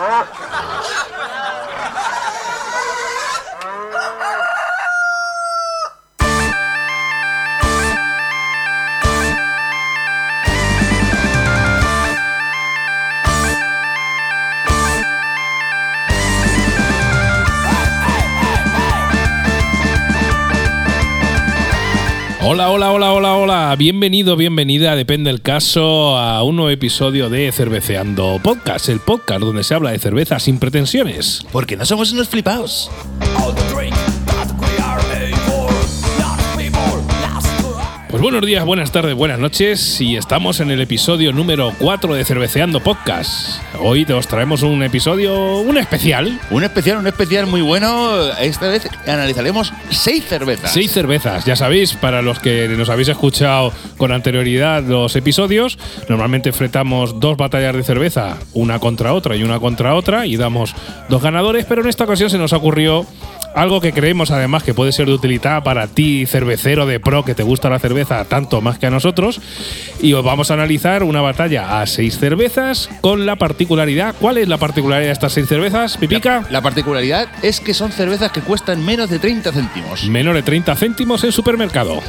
Oh. Hola, hola, hola, hola, hola. Bienvenido, bienvenida, depende del caso, a un nuevo episodio de Cerveceando Podcast, el podcast donde se habla de cerveza sin pretensiones. Porque no somos unos flipaos. Pues buenos días, buenas tardes, buenas noches y estamos en el episodio número 4 de Cerveceando Podcast. Hoy te os traemos un episodio, un especial. Un especial, un especial muy bueno. Esta vez analizaremos seis cervezas. Seis cervezas, ya sabéis, para los que nos habéis escuchado con anterioridad los episodios, normalmente enfrentamos dos batallas de cerveza, una contra otra y una contra otra, y damos dos ganadores, pero en esta ocasión se nos ocurrió algo que creemos además que puede ser de utilidad para ti, cervecero de pro, que te gusta la cerveza tanto más que a nosotros. Y os vamos a analizar una batalla a seis cervezas con la particularidad. ¿Cuál es la particularidad de estas seis cervezas, Pipica? La, la particularidad es que son cervezas que cuestan menos de 30 céntimos. Menor de 30 céntimos en supermercado.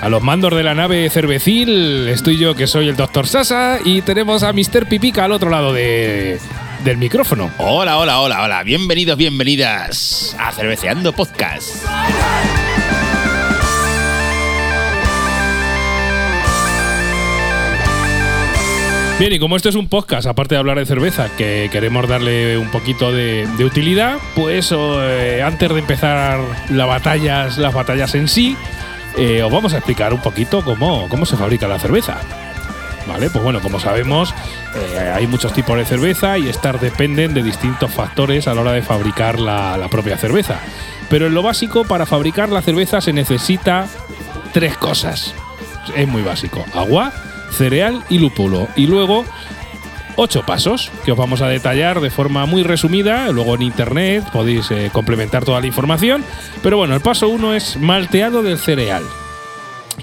A los mandos de la nave cervecil estoy yo que soy el Dr. Sasa y tenemos a Mr. Pipica al otro lado de, del micrófono. Hola, hola, hola, hola. Bienvenidos, bienvenidas a Cerveceando Podcast. Bien, y como esto es un podcast, aparte de hablar de cerveza, que queremos darle un poquito de, de utilidad, pues eh, antes de empezar las batallas, las batallas en sí, eh, os vamos a explicar un poquito cómo, cómo se fabrica la cerveza. Vale, pues bueno, como sabemos, eh, hay muchos tipos de cerveza y estas dependen de distintos factores a la hora de fabricar la, propia cerveza. Pero en lo básico, para fabricar la cerveza se necesita tres cosas. Es muy básico: agua, cereal y lúpulo. Y luego ocho pasos que os vamos a detallar de forma muy resumida. Luego en internet podéis eh, complementar toda la información. Pero bueno, el paso uno es malteado del cereal.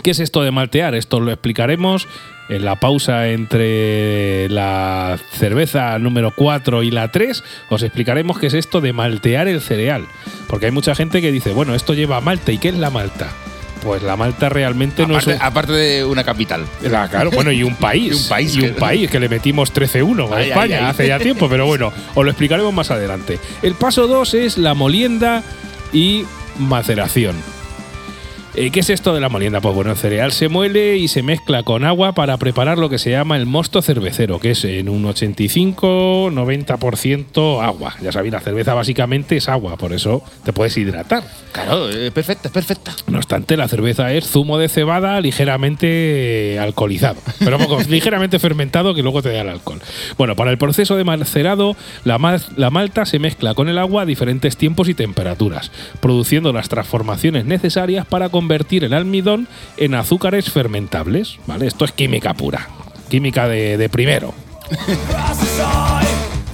¿Qué es esto de maltear? Esto lo explicaremos en la pausa entre la cerveza número 4 y la 3. Os explicaremos qué es esto de maltear el cereal. Porque hay mucha gente que dice, bueno, esto lleva malta. ¿Y qué es la malta? Pues la Malta realmente no Aparte, es un- aparte de una capital. la- claro, bueno, y un país. Y un país Y un que- país que le metimos 13-1 a España ay, ay. hace ya tiempo, pero bueno, os lo explicaremos más adelante. El paso 2 es la molienda y maceración. Eh, ¿Qué es esto de la molienda? Pues bueno, el cereal se muele y se mezcla con agua para preparar lo que se llama el mosto cervecero, que es en un 85-90% agua. Ya sabéis, la cerveza básicamente es agua, por eso te puedes hidratar. Claro, es perfecta, es perfecta. No obstante, la cerveza es zumo de cebada ligeramente eh, alcoholizado, pero poco, ligeramente fermentado que luego te da el alcohol. Bueno, para el proceso de macerado, la, mal- la malta se mezcla con el agua a diferentes tiempos y temperaturas, produciendo las transformaciones necesarias para convertir el almidón en azúcares fermentables. ¿vale? Esto es química pura, química de, de primero.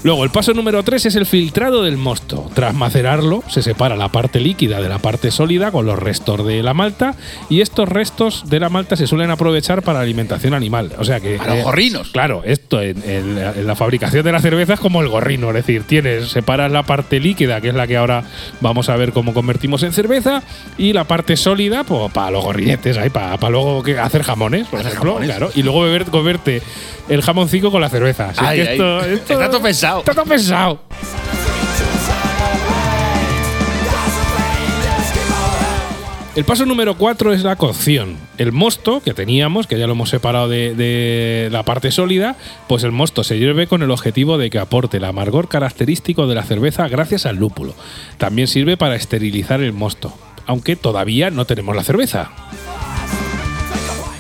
Luego, el paso número 3 es el filtrado del mosto. Tras macerarlo, se separa la parte líquida de la parte sólida con los restos de la malta y estos restos de la malta se suelen aprovechar para la alimentación animal. O sea que... A los eh, gorrinos. Claro, esto en, en la- en la fabricación de la cerveza es como el gorrino, es decir, tienes, separas la parte líquida, que es la que ahora vamos a ver cómo convertimos en cerveza, y la parte sólida, pues para los gorrinetes, ahí, para, para luego hacer jamones, por Hacer ejemplo, jamones. claro, y luego beber, comerte el jamoncito con la cerveza. Ay, que ay. esto- esto- Está todo pensado. Está todo pensado. El paso número 4 es la cocción. El mosto que teníamos, que ya lo hemos separado de, de la parte sólida, pues el mosto se hierve con el objetivo de que aporte el amargor característico de la cerveza gracias al lúpulo. También sirve para esterilizar el mosto, aunque todavía no tenemos la cerveza.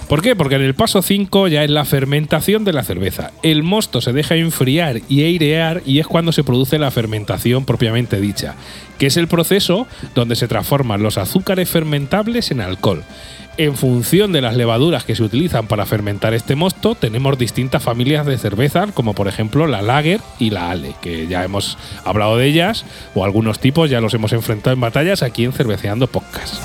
¿Por qué? Porque en el paso 5 ya es la fermentación de la cerveza. El mosto se deja enfriar y airear y es cuando se produce la fermentación propiamente dicha, que es el proceso donde se transforman los azúcares fermentables en alcohol. En función de las levaduras que se utilizan para fermentar este mosto, tenemos distintas familias de cervezas, como por ejemplo la Lager y la Ale, que ya hemos hablado de ellas, o algunos tipos ya los hemos enfrentado en batallas aquí en Cerveceando Podcast.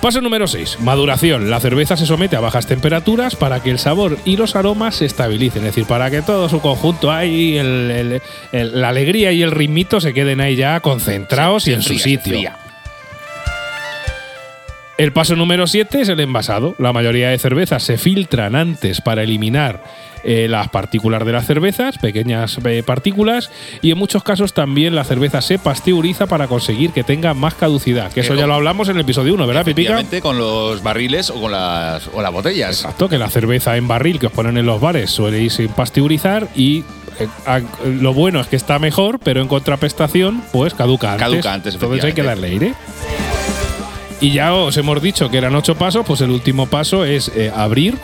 Paso número 6. Maduración. La cerveza se somete a bajas temperaturas para que el sabor y los aromas se estabilicen. Es decir, para que todo su conjunto ahí, el- el- el- la alegría y el ritmito se queden ahí ya concentrados y en su sitio. fría. El paso número 7 es el envasado. La mayoría de cervezas se filtran antes para eliminar eh, las partículas de las cervezas, pequeñas eh, partículas, y en muchos casos también la cerveza se pasteuriza para conseguir que tenga más caducidad. Que eso ya lo hablamos en el episodio 1, ¿verdad, Pipica? Con los barriles o con las, o las botellas. Exacto, que la cerveza en barril que os ponen en los bares suele irse pasteurizar y eh, lo bueno es que está mejor, pero en contraprestación, pues caduca antes. Caduca antes, Entonces hay que darle aire. Y ya os hemos dicho que eran ocho pasos, pues el último paso es eh, abrir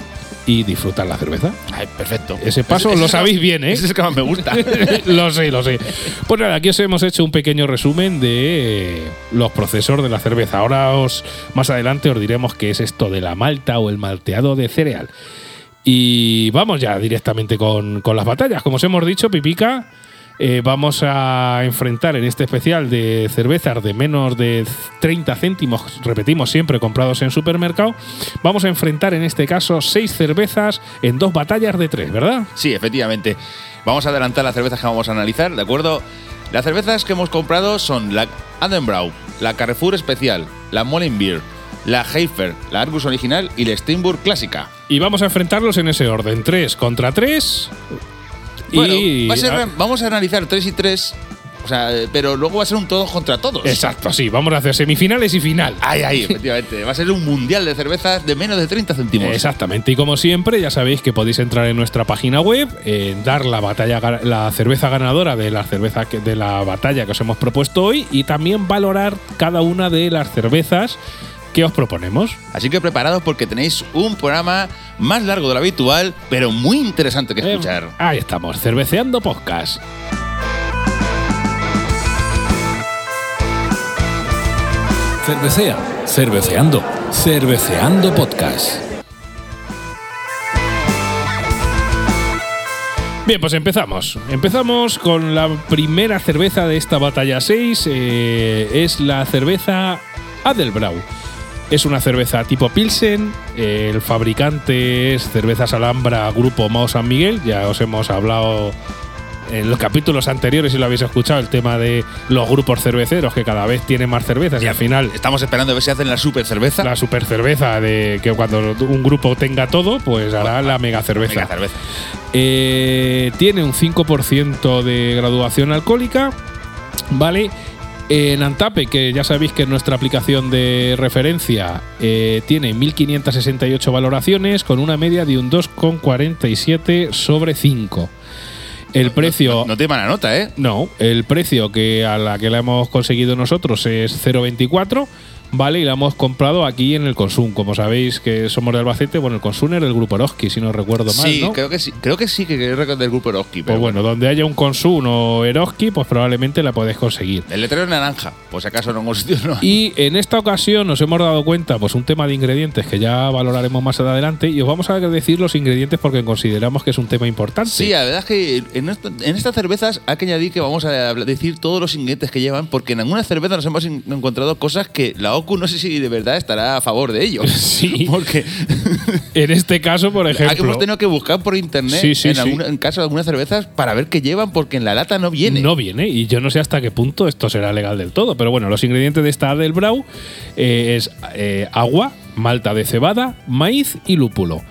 y disfrutar la cerveza. Ay, perfecto. Ese paso lo sabéis bien, ¿eh? Ese es el que más me gusta. lo sé, lo sé. Pues nada, aquí os hemos hecho un pequeño resumen de los procesos de la cerveza. Ahora os más adelante os diremos qué es esto de la malta o el malteado de cereal. Y vamos ya directamente con, con las batallas. Como os hemos dicho, Pipica, eh, vamos a enfrentar en este especial de cervezas de menos de 30 céntimos, repetimos siempre, comprados en supermercado. Vamos a enfrentar en este caso seis cervezas en dos batallas de tres, ¿verdad? Sí, efectivamente. Vamos a adelantar las cervezas que vamos a analizar, ¿de acuerdo? Las cervezas que hemos comprado son la Adenbrau, la Carrefour Especial, la Molenbeer, la Heifer, la Argus Original y la Steinburg Clásica. Y vamos a enfrentarlos en ese orden: 3 contra 3. Bueno, y. va a ser- ah, vamos a analizar 3 y 3, o sea, pero luego va a ser un todos contra todos. Exacto, sí. Vamos a hacer semifinales y final. Ahí, ahí, efectivamente. Va a ser un mundial de cervezas de menos de 30 céntimos. Exactamente. Y como siempre, ya sabéis que podéis entrar en nuestra página web, eh, dar la batalla, la cerveza ganadora de la cerveza que- de la batalla que os hemos propuesto hoy y también valorar cada una de las cervezas que os proponemos. Así que preparados porque tenéis un programa más largo de lo habitual, pero muy interesante que Eh, escuchar. ahí estamos, cerveceando podcast. Cervecea, cerveceando, cerveceando podcast. Bien, pues empezamos. Empezamos con la primera cerveza de esta batalla 6. eh, es la cerveza Adelbrau. Es una cerveza tipo Pilsen. eh, el fabricante es Cervezas Alhambra Grupo Mao San Miguel. Ya os hemos hablado en los capítulos anteriores, si lo habéis escuchado, el tema de los grupos cerveceros que cada vez tienen más cervezas y al final Estamos esperando a ver si hacen la super cerveza. la super cerveza de que cuando un grupo tenga todo, pues hará la mega cerveza. Venga, cerveza. Eh, tiene un 5% de graduación alcohólica, ¿vale? En Antape, que ya sabéis que es nuestra aplicación de referencia, eh, tiene 1568 valoraciones con una media de un 2,47 sobre 5. El precio. No tiene mala nota, ¿eh? No, el precio que a la que la hemos conseguido nosotros es 0,24, ¿vale? Y la hemos comprado aquí en el Consum. Como sabéis que somos de Albacete, bueno, el Consum es del grupo Eroski, si no recuerdo mal, sí, ¿no? creo que sí. Creo que sí que es del grupo Eroski. Pues bueno, donde haya un Consum o Eroski, pues probablemente la podéis conseguir. El letrero es naranja, si acaso en algún sitio no. Y en esta ocasión nos hemos dado cuenta, pues un tema de ingredientes que ya valoraremos más adelante, y os vamos a decir los ingredientes porque consideramos que es un tema importante. Sí, la verdad es que en, esto- en estas cervezas hay que añadir que vamos a decir todos los ingredientes que llevan, porque en algunas cervezas nos hemos en- encontrado cosas que la OCU no sé si de verdad estará a favor de ello. Sí. Porque En este caso, por ejemplo. hemos tenido que buscar por internet, Sí, sí, en, alguna- en caso de algunas cervezas, para ver qué llevan, porque en la lata no viene. No viene, y yo no sé hasta qué punto esto será legal del todo. Pero bueno, los ingredientes de esta Adelbrau eh, es eh, agua, malta de cebada, maíz y lúpulo.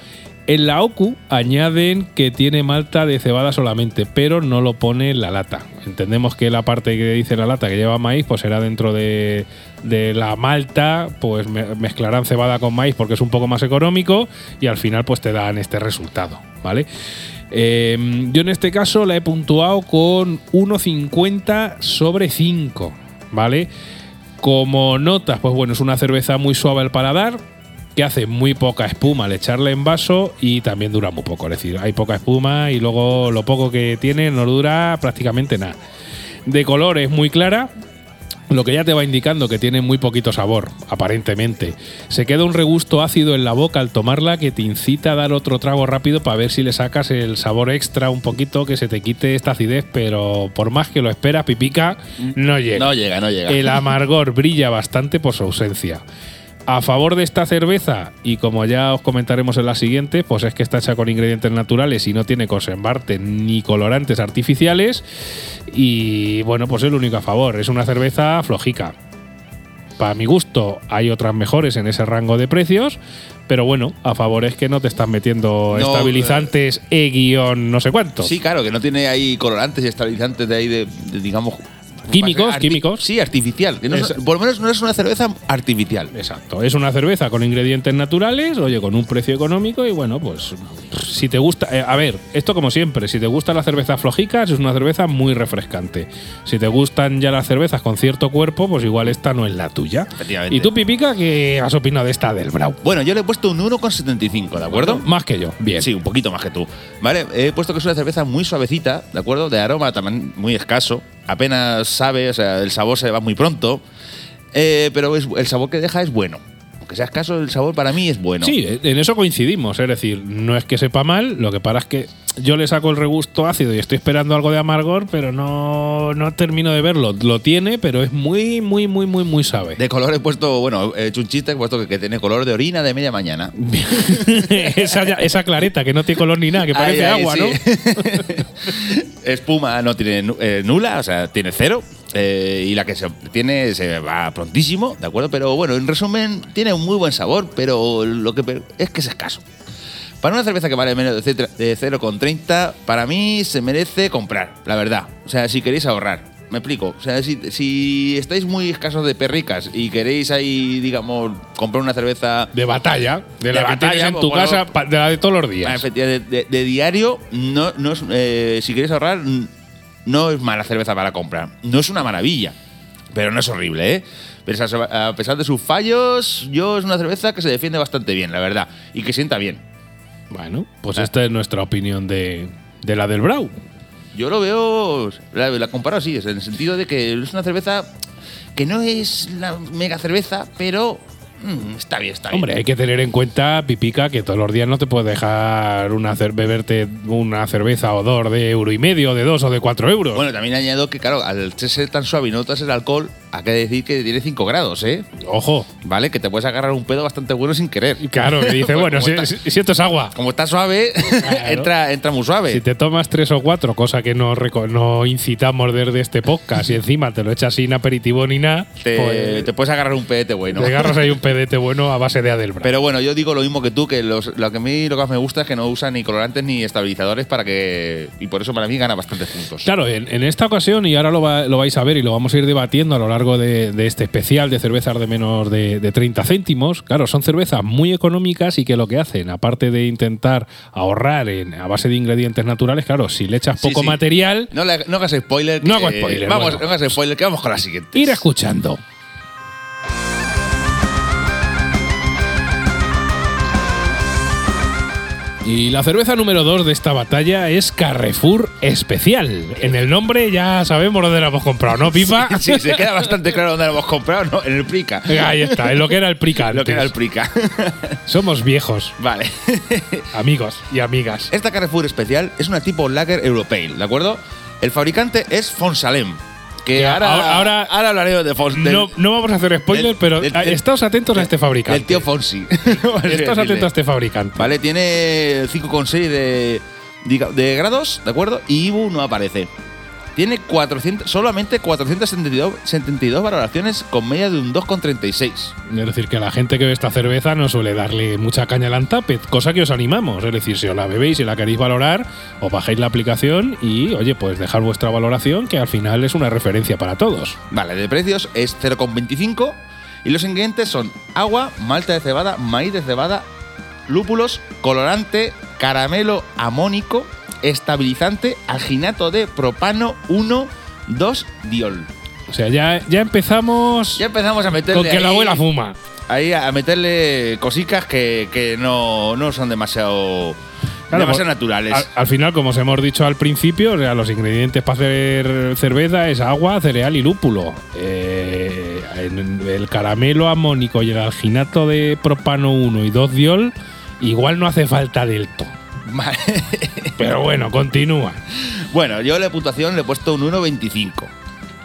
En la OCU añaden que tiene malta de cebada solamente, pero no lo pone en la lata. Entendemos que la parte que dice la lata que lleva maíz, pues será dentro de, la malta, pues me- mezclarán cebada con maíz porque es un poco más económico y al final pues te dan este resultado, ¿vale? Eh, yo en este caso la he puntuado con 1,50 sobre 5, ¿vale? Como notas, pues bueno, es una cerveza muy suave al paladar, que hace muy poca espuma al echarla en vaso y también dura muy poco. Es decir, hay poca espuma y luego lo poco que tiene no dura prácticamente nada. De color es muy clara, lo que ya te va indicando que tiene muy poquito sabor, aparentemente. Se queda un regusto ácido en la boca al tomarla que te incita a dar otro trago rápido para ver si le sacas el sabor extra un poquito, que se te quite esta acidez, pero por más que lo esperas, pipica, no llega. No llega, no llega. El amargor brilla bastante por su ausencia. A favor de esta cerveza, y como ya os comentaremos en la siguiente, pues es que está hecha con ingredientes naturales y no tiene conservante ni colorantes artificiales. Y bueno, pues es el único a favor. Es una cerveza flojica. Para mi gusto, hay otras mejores en ese rango de precios, pero bueno, a favor es que no te están metiendo No, estabilizantes E guion no sé cuánto. Sí, claro, que no tiene ahí colorantes y estabilizantes de ahí de, de, digamos. Químicos, químicos. Sí, artificial. que no es- por lo menos no es una cerveza artificial. Exacto, es una cerveza con ingredientes naturales, oye, con un precio económico y bueno, pues si te gusta, eh, a ver, esto como siempre, si te gustan las cervezas flojicas es una cerveza muy refrescante. Si te gustan ya las cervezas con cierto cuerpo, pues igual esta no es la tuya. Efectivamente. ¿Y tú, Pipica, qué has opinado de esta del Brau? Bueno, yo le he puesto un 1,75, ¿de acuerdo? Más que yo, bien. Sí, un poquito más que tú. Vale, he puesto que es una cerveza muy suavecita, ¿de acuerdo? De aroma también muy escaso. Apenas sabe, o sea, el sabor se va muy pronto. Eh, pero el sabor que deja es bueno. Aunque sea escaso, el sabor para mí es bueno. Sí, en eso coincidimos. Es decir, no es que sepa mal, lo que pasa es que yo le saco el regusto ácido y estoy esperando algo de amargor, pero no, no termino de verlo. Lo tiene, pero es muy, muy, muy, muy, muy suave. De color he puesto, bueno, he hecho un chiste, he puesto que, que tiene color de orina de media mañana. esa, esa clareta que no tiene color ni nada, que parece Ahí, ahí, agua, sí. ¿no? Espuma no tiene eh, nula, o sea, tiene cero. Eh, y la que se tiene se va prontísimo, ¿de acuerdo? Pero bueno, en resumen, tiene un muy buen sabor, pero lo que es que es escaso. Para una cerveza que vale menos de ce- de 0,30, para mí se merece comprar, la verdad. O sea, si queréis ahorrar. Me explico. O sea, si, si estáis muy escasos de perricas y queréis ahí, digamos, comprar una cerveza De batalla, de, De la que batalla, tienes en pues, tu bueno. casa, de la de todos los días. de, de diario, no, no eh, si queréis ahorrar, no es mala cerveza para comprar. No es una maravilla, pero no es horrible, ¿eh? Pero a pesar de sus fallos, yo es una cerveza que se defiende bastante bien, la verdad, y que sienta bien. Bueno, pues Ah. esta es nuestra opinión de, de la del Brau. Yo lo veo, la, la comparo así, en el sentido de que es una cerveza que no es la mega cerveza, pero mm, está bien, está bien. Hombre, hay que tener en cuenta, Pipica, que todos los días no te puedes dejar una beberte una cerveza o dos de euro y medio, de dos o de cuatro euros. Bueno, también añado que, claro, al ser tan suave y no notas el alcohol, hay que decir que tiene 5 grados, ¿eh? Ojo, ¿Vale? Que te puedes agarrar un pedo bastante bueno sin querer. claro, que dice, bueno, si, está- si- si esto es agua. Como está suave, entra, entra muy suave. Si te tomas tres o cuatro, cosa que no, no incitamos desde este podcast, y encima te lo echas sin aperitivo ni nada, te, pues te puedes agarrar un pedete bueno. te agarras ahí un pedete bueno a base de Adelbra. Pero bueno, yo digo lo mismo que tú, que los- lo que a mí lo que más me gusta es que no usan ni colorantes ni estabilizadores para que. Y por eso para mí gana bastantes puntos. Claro, en, en esta ocasión, y ahora lo, va- lo vais a ver y lo vamos a ir debatiendo a lo largo de, de este especial de cervezas de menos de, de 30 céntimos, claro, son cervezas muy económicas y que lo que hacen, aparte de intentar ahorrar en, a base de ingredientes naturales, claro, si le echas poco sí. material, No, le- no hagas spoiler. No hago spoiler, Vamos, bueno. no hagas spoiler, que vamos con la siguiente. ir escuchando. Y la cerveza número 2 de esta batalla es Carrefour Especial. En el nombre ya sabemos dónde la hemos comprado, ¿no, Pipa? Sí, se queda bastante claro dónde lo hemos comprado, ¿no? En el Prica. Ahí está, en lo que era el Prica Lo que era el antes. Prica. Somos viejos, vale. amigos y amigas. Esta Carrefour especial es una tipo Lager Europale, ¿de acuerdo? El fabricante es Fonsalem. Que Ya, ahora, ahora- ahora, ahora- hablaré de Fons. del- No, no vamos a hacer spoiler, del- pero del- ah, estáos atentos a este fabricante. del tío Fonsi. Estáos atentos a este fabricante. Vale, tiene 5,6 de, de grados, ¿de acuerdo? Y IBU no aparece. Tiene 400, solamente 472 72 valoraciones con media de un 2,36. Es decir, que la gente que ve esta cerveza no suele darle mucha caña al Antapet, cosa que os animamos. Es decir, si os la bebéis y la queréis valorar, os bajáis la aplicación y, oye, pues dejar vuestra valoración, que al final es una referencia para todos. Vale, de precios es 0,25 y los ingredientes son agua, malta de cebada, maíz de cebada, lúpulos, colorante, caramelo amónico, estabilizante, alginato de propano 1, 2 diol. O sea, ya, ya empezamos Ya empezamos a meterle con que la abuela fuma. ahí a meterle cositas que, que no, no son demasiado, Claro, demasiado naturales. Al, al final, como os hemos dicho al principio, o sea, los ingredientes para hacer cerveza es agua, cereal y lúpulo. Eh, el caramelo amónico y el alginato de propano 1 y 2 diol, igual no hace falta del todo. Vale. Pero bueno, continúa. Bueno, yo la puntuación le he puesto un 1.25.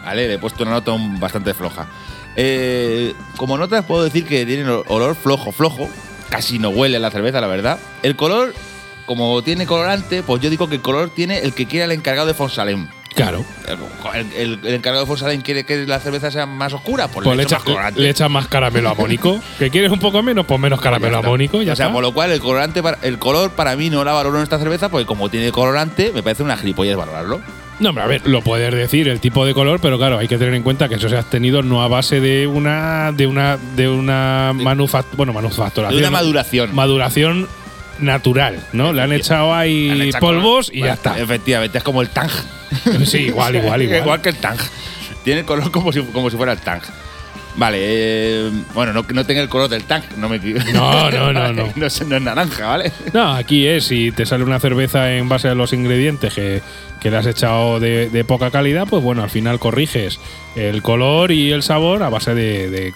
¿Vale? Le he puesto una nota bastante floja. Eh, como notas puedo decir que tiene olor flojo, flojo. Casi no huele la cerveza, la verdad. El color, como tiene colorante, pues yo digo que el color tiene el que quiera el encargado de Fonsalem. Claro. El, el- el encargado de Fonsalem quiere que la cerveza sea más oscura, pues, Pues le le echa echas más le echas más caramelo amónico. ¿Que quieres un poco menos? Pues menos caramelo Ya amónico. Ya o sea, está. por lo cual el colorante, para- el color para mí no la valoro en esta cerveza, porque como tiene colorante, me parece una gilipollez valorarlo. No, hombre, a ver, lo puedes decir, el tipo de color, pero claro, hay que tener en cuenta que eso se ha obtenido no a base de una de una de una manufac- bueno, manufacturación. De una maduración. Maduración natural, ¿no? Le han echado ahí Han polvos y Bueno, ya está. Efectivamente, es como el Tang. Sí, igual, igual, igual. que el Tang. Tiene el color como si, como si fuera el Tang. Vale, eh, bueno, no, no tenga el color del Tang, no me No, no, no, no. no, es, no es naranja, ¿vale? No, aquí es, si te sale una cerveza en base a los ingredientes que, que le has echado de, de poca calidad, pues bueno, al final corriges el color y el sabor a base de, de-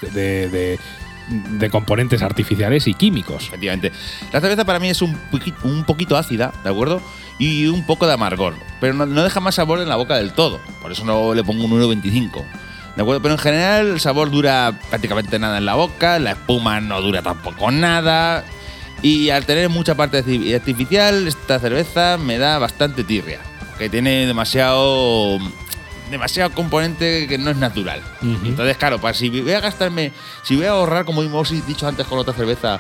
de- de- componentes artificiales y químicos. Efectivamente. La cerveza para mí es un, un poquito ácida, ¿de acuerdo? Y un poco de amargor. Pero no, no deja más sabor en la boca del todo. Por eso no le pongo un 1,25. ¿De acuerdo? Pero en general el sabor dura prácticamente nada en la boca. La espuma no dura tampoco nada. Y al tener mucha parte arti- artificial, esta cerveza me da bastante tirria. Que tiene demasiado. Demasiado componente que no es natural. Entonces, claro, para si voy a gastarme, si voy a ahorrar, como hemos dicho antes con otra cerveza,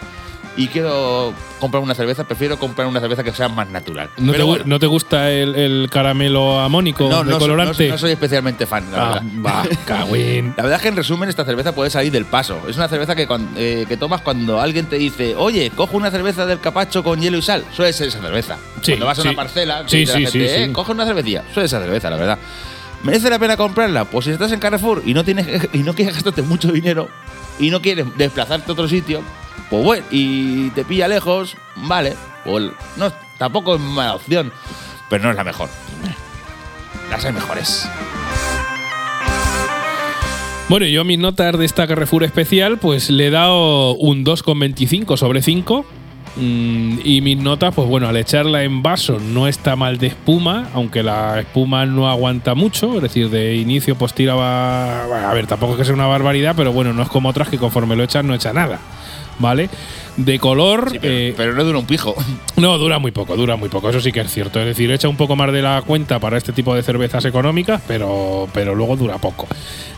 y quiero comprar una cerveza, prefiero comprar una cerveza que sea más natural. ¿No, te, Pero gu- bueno, ¿no te gusta el, el caramelo amónico no, de no, soy- colorante? no- no soy especialmente fan, la Ah, verdad. La verdad es que en resumen esta cerveza puede salir del paso. Es una cerveza que, eh, que tomas cuando alguien te dice, oye, cojo una cerveza del capacho con hielo y sal. Suele ser esa cerveza. Sí, cuando vas a una parcela, Sí, gente, "Eh, coge una cervecilla. Suele ser esa cerveza, la verdad. ¿Merece la pena comprarla? Pues si estás en Carrefour y no, tienes, y no quieres gastarte mucho dinero y no quieres desplazarte a otro sitio, pues bueno, y te pilla lejos, vale. Pues no, tampoco es mala opción, pero no es la mejor. Las hay mejores. Bueno, yo a mis notas de esta Carrefour especial, pues le he dado un 2,25 sobre 5. Mm, y mis notas, pues bueno, al echarla en vaso no está mal de espuma, aunque la espuma no aguanta mucho, es decir, de inicio pues tiraba... a ver, tampoco es que sea una barbaridad, pero bueno, no es como otras que conforme lo echas no echa nada, ¿vale? De color... Sí, pero, eh, pero no dura un pijo. no, dura muy poco, dura muy poco, eso sí que es cierto. Es decir, echa un poco más de la cuenta para este tipo de cervezas económicas, pero, pero luego dura poco.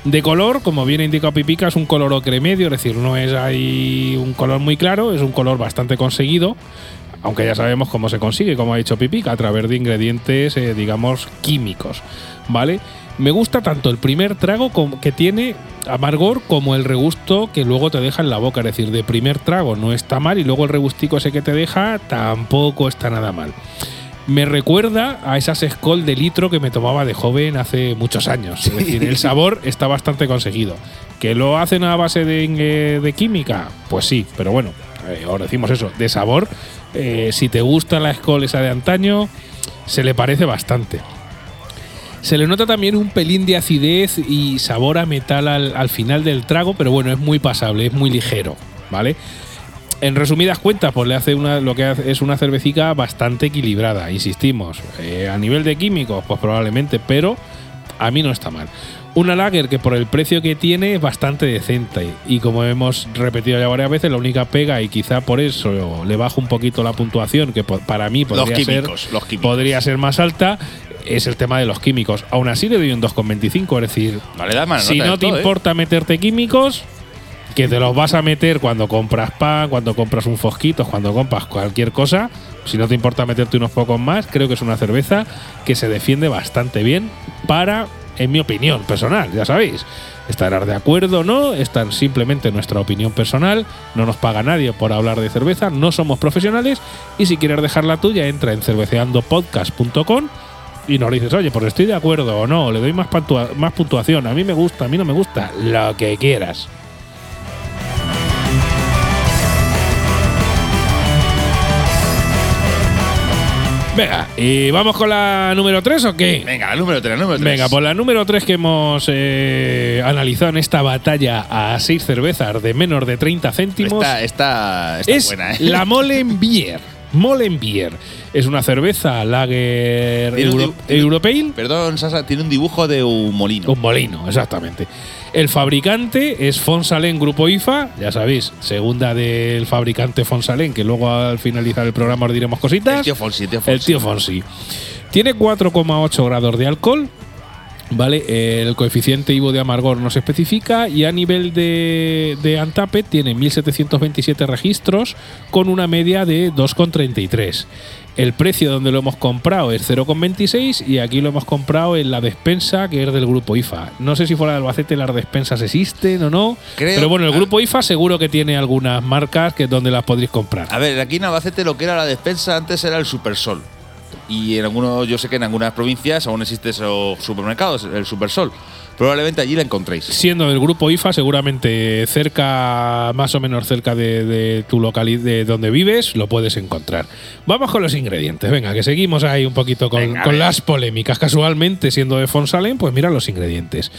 De color, como bien indica Pipica, es un color ocre medio, es decir, no es ahí un color muy claro, es un color bastante conseguido, aunque ya sabemos cómo se consigue, como ha dicho Pipica, a través de ingredientes, eh, digamos, químicos, ¿vale? Me gusta tanto el primer trago como- que tiene amargor como el regusto que luego te deja en la boca. Es decir, de primer trago no está mal y luego el regustico ese que te deja tampoco está nada mal. Me recuerda a esas Skol de litro que me tomaba de joven hace muchos años. Es decir, el sabor está bastante conseguido. ¿Que lo hacen a base de, de química? Pues sí, pero bueno, eh, ahora decimos eso, de sabor. eh, si te gusta la Skol esa de antaño, se le parece bastante. Se le nota también un pelín de acidez y sabor a metal al, al final del trago, pero bueno, es muy pasable, es muy ligero, ¿vale? En resumidas cuentas, pues le hace una, lo que hace es una cervecica bastante equilibrada, insistimos. Eh, a nivel de químicos, pues probablemente, pero a mí no está mal. Una lager que por el precio que tiene es bastante decente y como hemos repetido ya varias veces, la única pega y quizá por eso le bajo un poquito la puntuación, que para mí Los podría ser los podría ser más alta, es el tema de los químicos. Aún así le doy un 2,25, es decir, No le si no te todo, ¿eh? importa meterte químicos, que te los vas a meter cuando compras pan, cuando compras un fosquito, cuando compras cualquier cosa, si no te importa meterte unos pocos más, creo que es una cerveza que se defiende bastante bien para, en mi opinión personal, ya sabéis. Estarás de acuerdo o no, es tan simplemente nuestra opinión personal, no nos paga nadie por hablar de cerveza, no somos profesionales y si quieres dejar la tuya entra en cerveceandopodcast.com y nos dices, oye, pues estoy de acuerdo o no, le doy más, puntua- más puntuación, a mí me gusta, a mí no me gusta, lo que quieras. Venga, ¿y vamos con la número 3 o qué? Venga, el número 3, el número 3. Venga, pues la número 3 que hemos eh, analizado en esta batalla a 6 cervezas de menos de 30 céntimos Está, está, está es buena, ¿eh? la Molen Beer. Molenbier es una cerveza lager euro- europea. Perdón, Sasa, tiene un dibujo de un molino. Un molino, exactamente. El fabricante es Fonsalén Grupo IFA, ya sabéis, segunda del fabricante Fonsalén, que luego al finalizar el programa os diremos cositas. El tío Fonsi, tío Fonsi. El tío Fonsi. Tiene 4,8 grados de alcohol. Vale, el coeficiente IVO de amargor no se especifica y a nivel de, de Antape tiene 1727 registros con una media de 2,33. El precio donde lo hemos comprado es 0,26 y aquí lo hemos comprado en la despensa que es del grupo IFA. No sé si fuera de Albacete las despensas existen o no, Creo- pero bueno, el grupo IFA seguro que tiene algunas marcas que donde las podréis comprar. A ver, aquí en Albacete lo que era la despensa antes era el Supersol. Y en algunos, yo sé que en algunas provincias aún existe esos supermercados, el Supersol. Probablemente allí la encontréis. siendo del grupo IFA, seguramente cerca, más o menos cerca de, de tu localidad, de donde vives, lo puedes encontrar. Vamos con los ingredientes. Venga, que seguimos ahí un poquito con, Venga, con las polémicas. Casualmente, siendo de Fonsalén, pues mira los ingredientes.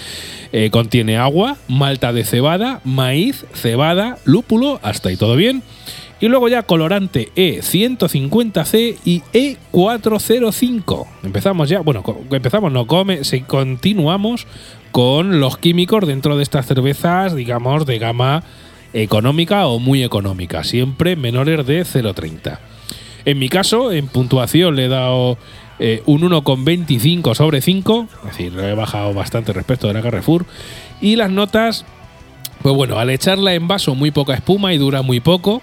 Eh, contiene agua, malta de cebada, maíz, cebada, lúpulo, hasta ahí todo bien. Y luego ya colorante E E150C y E E405. Empezamos ya, bueno, empezamos, no come, si continuamos con los químicos dentro de estas cervezas, digamos, de gama económica o muy económica, siempre menores de 0,30. En mi caso, en puntuación le he dado eh, un 1,25 sobre 5, es decir, he bajado bastante respecto de la Carrefour. Y las notas, pues bueno, al echarla en vaso muy poca espuma y dura muy poco.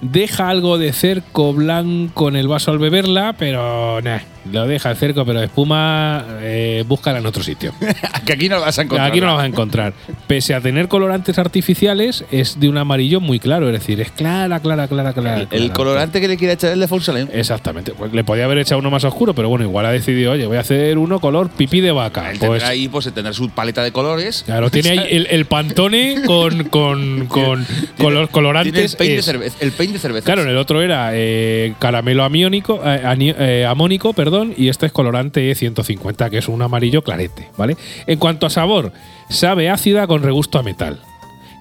Deja algo de cerco blanco en el vaso al beberla, pero nah, lo deja el cerco, pero espuma, eh, búscala en otro sitio. que aquí no lo vas a encontrar. Aquí no lo vas a encontrar. Pese a tener colorantes artificiales, es de un amarillo muy claro, es decir, es clara, clara, clara, clara. El, clara. el colorante que le quiere echar el de Fonsalén. Exactamente. Pues le podía haber echado uno más oscuro, pero bueno, igual ha decidido, oye, voy a hacer uno color pipí de vaca. Él Pues, tendrá ahí, pues tendrá su paleta de colores. claro, tiene ahí el, el pantone con, con, con, con los colorantes. el paint, de es- cerveza, el paint de cerveza. Claro, en el otro era eh, caramelo amiónico, eh, eh, amónico, perdón, y este es colorante E150, que es un amarillo clarete, ¿vale? En cuanto a sabor, sabe ácida con regusto a metal,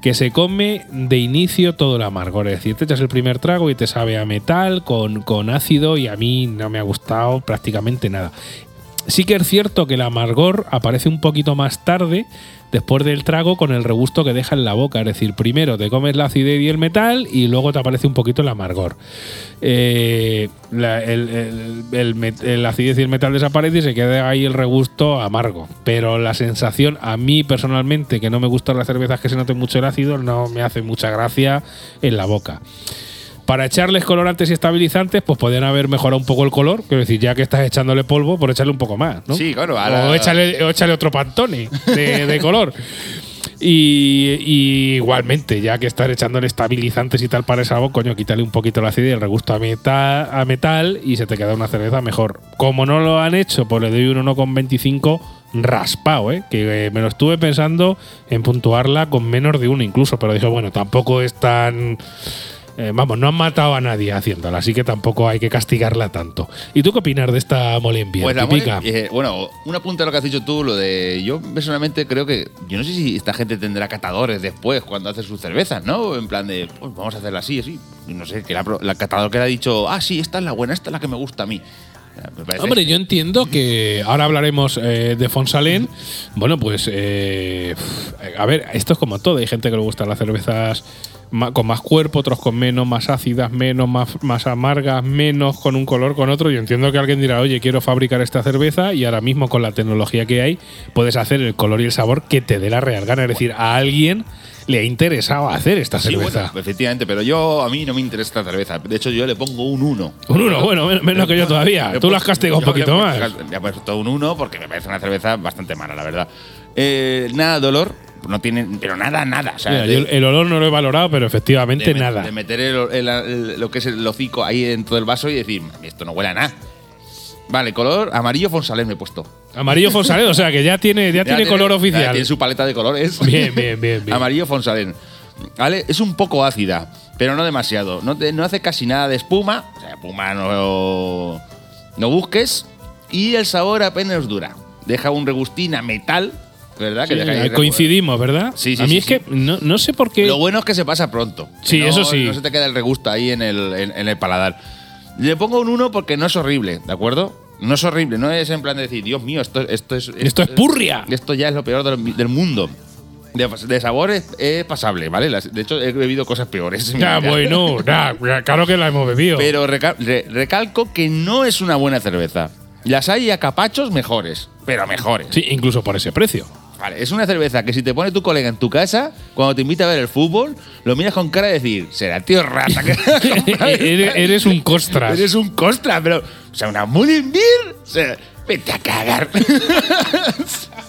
que se come de inicio todo el amargor, es decir, te echas el primer trago y te sabe a metal con, con ácido y a mí no me ha gustado prácticamente nada. Sí que es cierto que el amargor aparece un poquito más tarde, después del trago, con el regusto que deja en la boca. Es decir, primero te comes la acidez y el metal y luego te aparece un poquito el amargor. Eh, la, el, acidez y el metal desaparece y se queda ahí el regusto amargo. Pero la sensación, a mí personalmente, que no me gustan las cervezas que se note mucho el ácido, no me hace mucha gracia en la boca. Para echarles colorantes y estabilizantes, pues podrían haber mejorado un poco el color. Quiero decir, ya que estás echándole polvo, por echarle un poco más, ¿no? Sí, claro, a la- O échale, o échale otro pantone de, de color. Y, y igualmente, ya que estás echándole estabilizantes y tal para el sabor, coño, quítale un poquito la acidez y el regusto a metal, a metal y se te queda una cerveza mejor. Como no lo han hecho, pues le doy un 1,25 raspado, ¿eh? que eh, me lo estuve pensando en puntuarla con menos de uno incluso, pero dije, bueno, tampoco es tan... eh, vamos, no han matado a nadie haciéndola, así que tampoco hay que castigarla tanto. ¿Y tú qué opinas de esta Molenbeer? Pues la mole- eh, bueno, un apunte a lo que has dicho tú, lo de. Yo personalmente creo que. Yo no sé si esta gente tendrá catadores después cuando hace sus cervezas, ¿no? En plan de. Pues vamos a hacerla así, así. No sé, que la, la catador que le ha dicho. Ah, sí, esta es la buena, esta es la que me gusta a mí. Parece- Hombre, yo entiendo que ahora hablaremos eh, de Fonsalén. Bueno, pues eh, a ver, esto es como todo. Hay gente que le gustan las cervezas con más cuerpo, otros con menos, más ácidas, menos, más, más amargas, menos, con un color, con otro. Yo entiendo que alguien dirá, oye, quiero fabricar esta cerveza y ahora mismo con la tecnología que hay puedes hacer el color y el sabor que te dé la real gana. Es decir, a alguien le ha interesado hacer esta Sí, cerveza. bueno, efectivamente, pero yo a mí no me interesa esta cerveza. De hecho, yo le pongo un 1. Un uno, bueno, men- menos que yo todavía. Tú lo has castigado un poquito más. Le he puesto un 1 porque me parece una cerveza bastante mala, la verdad. Eh, nada de olor, no tiene, pero nada, nada. O sea, Mira, de- yo el olor no lo he valorado, pero efectivamente de, nada. de meter el- el- el- lo que es el hocico ahí dentro del vaso y decir, esto no huele a nada. Vale, color amarillo Fonsalén me he puesto. Amarillo Fonsalén, o sea que ya tiene, ya tiene color ya oficial. tiene su paleta de colores. Bien, bien, bien, bien. Amarillo Fonsalén. Vale, es un poco ácida, pero no demasiado. No, te- no hace casi nada de espuma. O sea, espuma no, no busques. Y el sabor apenas dura. Deja un regustín a metal, ¿verdad? Sí, deja ahí- coincidimos, ¿verdad? Sí, sí, A mí sí, es sí. que no, no sé por qué. Lo bueno es que se pasa pronto. Sí, Que no- eso sí. No se te queda el regusto ahí en el, en- en el paladar. Le pongo un 1 porque no es horrible, ¿de acuerdo? No es horrible, no es en plan de decir, Dios mío, esto, esto es. Esto es purria. Esto ya es lo peor del, del mundo. De, de sabor es, es pasable, ¿vale? De hecho, he bebido cosas peores. Ya, bueno, claro que la hemos bebido. Pero reca- re- recalco que no es una buena cerveza. Las hay a capachos mejores, pero mejores. Sí, incluso por ese precio. Vale, es una cerveza que si te pone tu colega en tu casa, cuando te invita a ver el fútbol, lo miras con cara de decir, será tío rata que eres, eres un costras. Eres un costra, pero. O sea, una Mullen Beer. O sea, vete a cagar.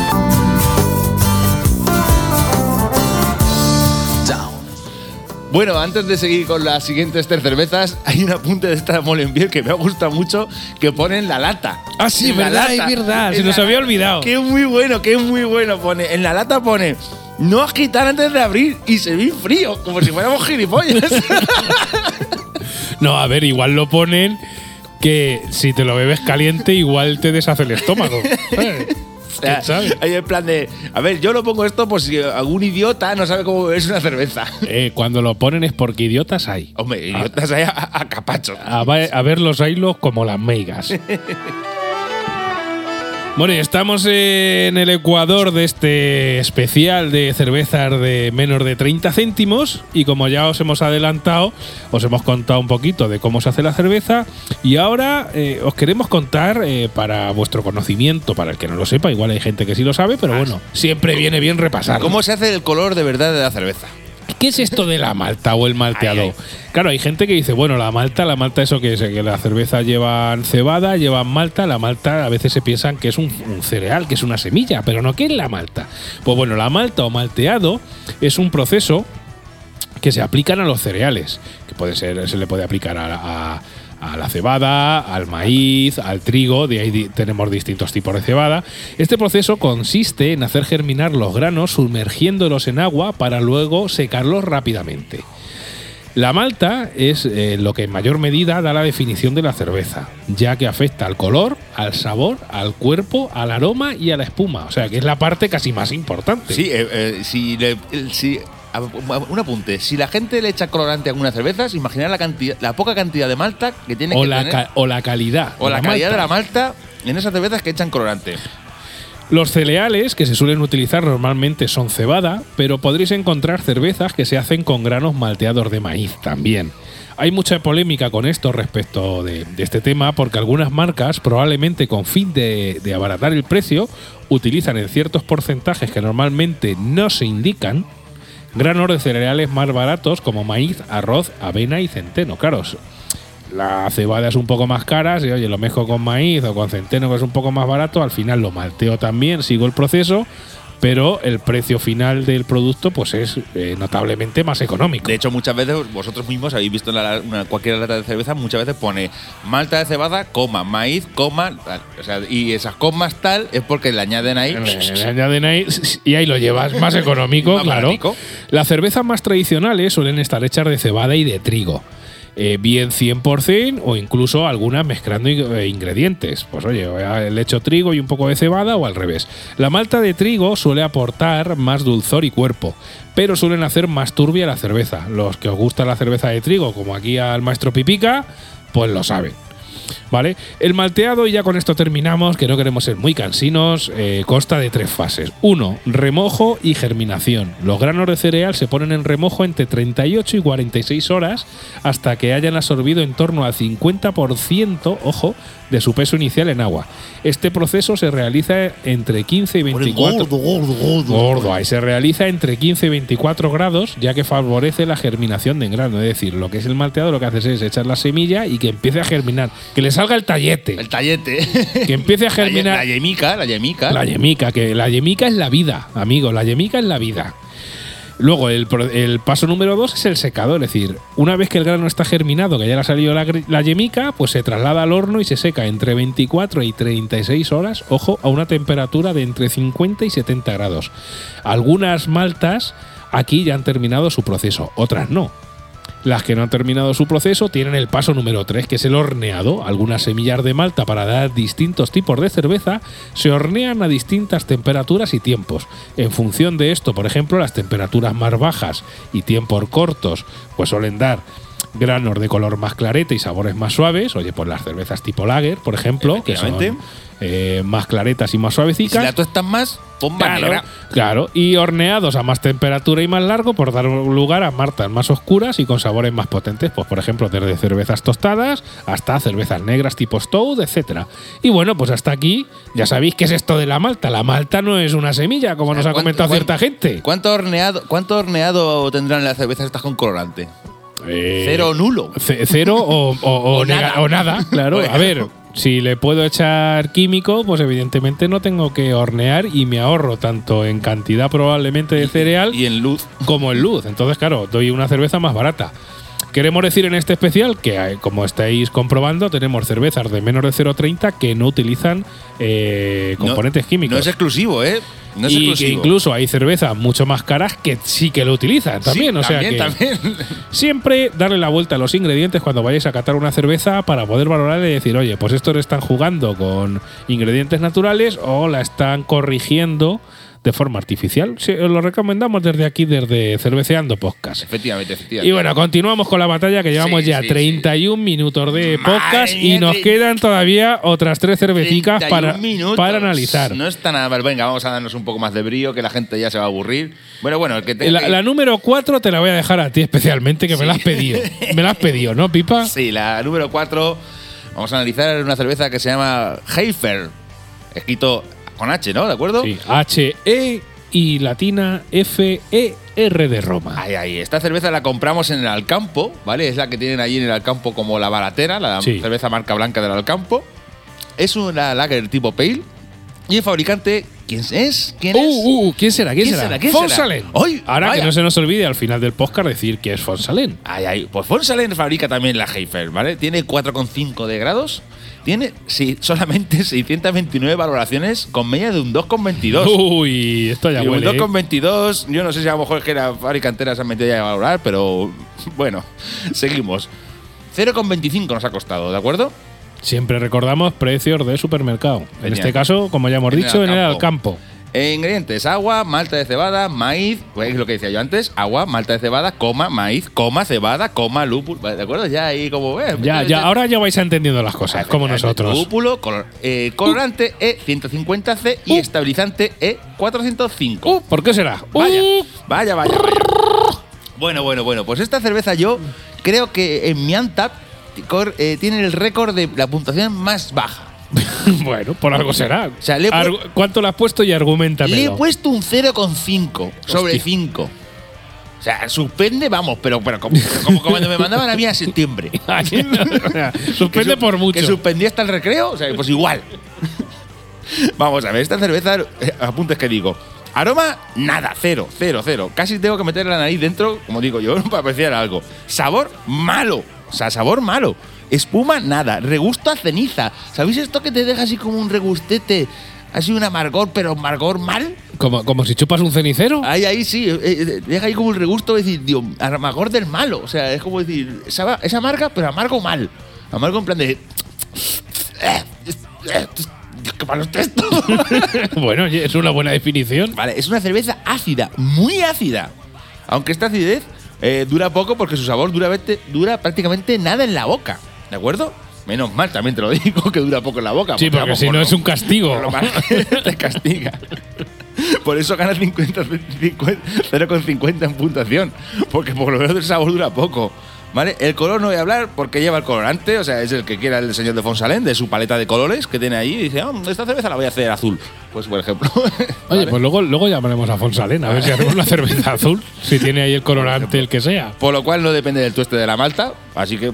bueno, antes de seguir con las siguientes tres cervezas, hay un apunte de esta Mullen Beer que me ha gustado mucho, que pone en la lata. Ah, sí, En la verdad, lata. es verdad, se nos la había olvidado. Que es muy bueno, que es muy bueno. Pone, en la lata pone, no agitar antes de abrir y se ve frío, como si fuéramos gilipollas. No, a ver, igual lo ponen que si te lo bebes caliente, igual te deshace el estómago. ¿sabes? Hay en plan de, a ver, yo lo pongo esto por si algún idiota no sabe cómo beberse una cerveza. Eh, cuando lo ponen es porque idiotas hay. Hombre, idiotas hay a, a capachos. A, a ver los hilos como las meigas. Bueno, y estamos en el ecuador de este especial de cervezas de menos de 30 céntimos y como ya os hemos adelantado, os hemos contado un poquito de cómo se hace la cerveza y ahora eh, os queremos contar eh, para vuestro conocimiento, para el que no lo sepa, igual hay gente que sí lo sabe, pero bueno, siempre viene bien repasarlo. ¿Cómo se hace el color de verdad de la cerveza? ¿Qué es esto de la malta o el malteado? Ay, ay. Claro, hay gente que dice, bueno, la malta, la malta eso que es, que la cerveza llevan cebada, llevan malta, la malta a veces se piensan que es un, un cereal, que es una semilla, pero no, ¿qué es la malta? Pues bueno, la malta o malteado es un proceso que se aplican a los cereales, que puede ser, se le puede aplicar a, a- a la cebada, al maíz, al trigo, de ahí tenemos distintos tipos de cebada. Este proceso consiste en hacer germinar los granos sumergiéndolos en agua para luego secarlos rápidamente. La malta es eh, lo que en mayor medida da la definición de la cerveza, ya que afecta al color, al sabor, al cuerpo, al aroma y a la espuma. O sea, que es la parte casi más importante. Sí, eh, eh, un apunte. Si la gente le echa colorante a algunas cervezas, imaginar la cantidad, la poca cantidad de malta que tiene o, que la tener, ca- o la calidad. o la, calidad malta. de la malta en esas cervezas que echan colorante. Los cereales que se suelen utilizar normalmente son cebada, pero podréis encontrar cervezas que se hacen con granos malteados de maíz también. Hay mucha polémica con esto respecto de, de este tema porque algunas marcas, probablemente con fin de, de abaratar el precio, utilizan en ciertos porcentajes que normalmente no se indican granos de cereales más baratos como maíz, arroz, avena y centeno. Claro, la cebada es un poco más cara, si oye, lo mezclo con maíz o con centeno que es un poco más barato, al final lo malteo también, sigo el proceso, pero el precio final del producto pues es eh, notablemente más económico. De hecho, muchas veces vosotros mismos habéis visto en la- una- cualquier lata de cerveza, muchas veces pone malta de cebada, coma, maíz, coma, tal. O sea, y esas comas tal es porque le añaden ahí. Le añaden ahí y ahí lo llevas más económico, Más claro. Las cervezas más tradicionales suelen estar hechas de cebada y de trigo. Eh, bien 100% o incluso algunas mezclando eh, ingredientes. Pues oye, le echo trigo y un poco de cebada o al revés. La malta de trigo suele aportar más dulzor y cuerpo, pero suelen hacer más turbia la cerveza. Los que os gusta la cerveza de trigo, como aquí al maestro Pipica, pues lo saben. ¿Vale? El malteado, y ya con esto terminamos, que no queremos ser muy cansinos, eh, consta de tres fases. Uno, remojo y germinación. Los granos de cereal se ponen en remojo entre 38 y 46 horas hasta que hayan absorbido en torno al 50%, ojo, de su peso inicial en agua. Este proceso se realiza entre 15 y 24 gordo. Ahí se realiza entre 15 y 24 grados, ya que favorece la germinación de grano. Es decir, lo que es el malteado lo que haces es echar la semilla y que empiece a germinar. Que le salga el tallete. El tallete. Que empiece a germinar. La yemica, la yemica. La yemica, que la yemica es la vida, amigo. La yemica es la vida. Luego, el, el paso número dos es el secado, es decir, una vez que el grano está germinado, que ya le ha salido la, la yemica, pues se traslada al horno y se seca entre 24 y 36 horas, ojo, a una temperatura de entre 50 y 70 grados. Algunas maltas aquí ya han terminado su proceso, otras no. Las que no han terminado su proceso tienen el paso número 3, que es el horneado. Algunas semillas de malta para dar distintos tipos de cerveza se hornean a distintas temperaturas y tiempos. En función de esto, por ejemplo, las temperaturas más bajas y tiempos cortos, pues suelen dar granos de color más clarete y sabores más suaves. Oye, pues las cervezas tipo lager, por ejemplo, que son eh, más claretas y más Y si suavecitas. la tuestas más, pon más Claro, claro, y horneados a más temperatura y más largo por dar lugar a martas más oscuras y con sabores más potentes, pues por ejemplo desde cervezas tostadas hasta cervezas negras tipo Stout, etcétera. Y bueno, pues hasta aquí ya sabéis qué es esto de la malta. La malta no es una semilla, como nos ha ¿Cuánto- comentado cierta gente. ¿Cuánto horneado, ¿Cuánto horneado tendrán las cervezas estas con colorante? Eh, Cero o nulo. ce- cero o, o- o O nega- nada. o nada, claro. Bueno. A ver, si le puedo echar químico, pues evidentemente no tengo que hornear y me ahorro tanto en cantidad probablemente de cereal Y en luz. como en luz. Entonces, claro, doy una cerveza más barata. Queremos decir en este especial que, eh, como estáis comprobando, tenemos cervezas de menos de 0,30 que no utilizan eh, No- componentes químicos. No es exclusivo, ¿eh? No es y que incluso hay cervezas mucho más caras que sí que lo utilizan también. Sí, o sea también, que también. siempre darle la vuelta a los ingredientes cuando vayáis a catar una cerveza para poder valorar y decir, oye, pues estos están jugando con ingredientes naturales o la están corrigiendo de forma artificial. Sí, os lo recomendamos desde aquí, desde Cerveceando Podcast. Efectivamente, efectivamente. Y bueno, continuamos con la batalla que llevamos Sí, ya sí, 31 minutos de Madre podcast y nos quedan todavía otras tres cervecicas 31 para, minutos. para analizar. No está nada mal. Venga, vamos a darnos un poco más de brío, que la gente ya se va a aburrir. Bueno, bueno, el que tenga La, que- la número 4 te la voy a dejar a ti especialmente, que me la has pedido. Me la has pedido, ¿no, Pipa? Sí, la número 4. Vamos a analizar una cerveza que se llama Heifer. Escrito con H, ¿no? ¿De acuerdo? Sí, H-E y latina F-E-R de Roma. Ahí, ahí. Esta cerveza la compramos en el Alcampo, ¿vale? Es la que tienen allí en el Alcampo como la baratera, la Sí. cerveza marca blanca del Alcampo. Es una lager tipo pale. Y el fabricante, ¿quién es? ¿Quién es? Uh, uh, ¿quién será? ¿Quién, ¿Quién será? será? ¿Quién Fonsalen. será? Ahora vaya! que no se nos olvide al final del podcast decir que es Fonsalen. Ay, ay. Pues Fonsalen fabrica también la Heifer, ¿vale? Tiene 4,5 de grados. Tiene sí, solamente 629 valoraciones con media de un 2,22. Uy, esto ya Y un huele. ¿eh? 2,22, yo no sé si a lo mejor es que la fabricantera se han metido ya a valorar, pero bueno, seguimos. 0,25 nos ha costado, ¿de acuerdo? Siempre recordamos precios de supermercado. En este caso, como ya hemos En el dicho, en el Alcampo. Eh, ingredientes: agua, malta de cebada, maíz, pues es lo que decía yo antes: agua, malta de cebada, coma, maíz, coma, cebada, coma, lúpulo. ¿De acuerdo? Ya ahí como ves. Ya, ya, ahora ya vais entendiendo las cosas, como nosotros. Lúpulo, color- eh, colorante E150C y Uh. estabilizante E405. Uh, ¿Por qué será? Vaya, Uh. vaya, vaya, vaya. Bueno, bueno, bueno. Pues esta cerveza yo creo que en mi Antap eh, tiene el récord de la puntuación más baja. bueno, por algo será. sea, le he pu- Argu- ¿Cuánto le has puesto y argumentamelo? Le he puesto un 0,5 sobre Hostia. 5. O sea, suspende, vamos, pero, pero como, como cuando me mandaban a mí a septiembre. Suspende su- por mucho. Que suspendí hasta el recreo, o sea, pues igual. Vamos a ver, esta cerveza, eh, apuntes que digo. Aroma, nada, cero, cero, cero. Casi tengo que meter la nariz dentro, como digo yo, para apreciar algo. Sabor, malo. O sea, sabor malo. Espuma, nada. Regusto a ceniza. ¿Sabéis esto que te deja así como un regustete? Así un amargor, pero amargor mal. como, como si chupas un cenicero. Ahí, ahí sí, eh, eh, deja ahí como un regusto de decir, Dios, amargor del malo. O sea, es como decir, es amarga, pero amargo mal. Amargo en plan de. Qué malo está esto. bueno, es una buena definición. vale, es una cerveza ácida, muy ácida. Aunque esta acidez eh, dura poco porque su sabor dura, dura prácticamente nada en la boca. ¿De acuerdo? Menos mal, también te lo digo, que dura poco en la boca. Sí, porque vamos, si no es un castigo. lo más te castiga. Por eso gana 50, 50 0,50 en puntuación. Porque por lo menos el sabor dura poco. ¿Vale? El color no voy a hablar porque lleva el colorante, o sea, es el que quiera el señor de Fonsalén, de su paleta de colores que tiene ahí, y dice, "Ah, esta cerveza la voy a hacer azul. Pues, por ejemplo. Oye, ¿vale? pues luego, luego llamaremos a Fonsalén a ver si hacemos una cerveza azul, si tiene ahí el colorante, el que sea. Por lo cual no depende del tueste de la malta, así que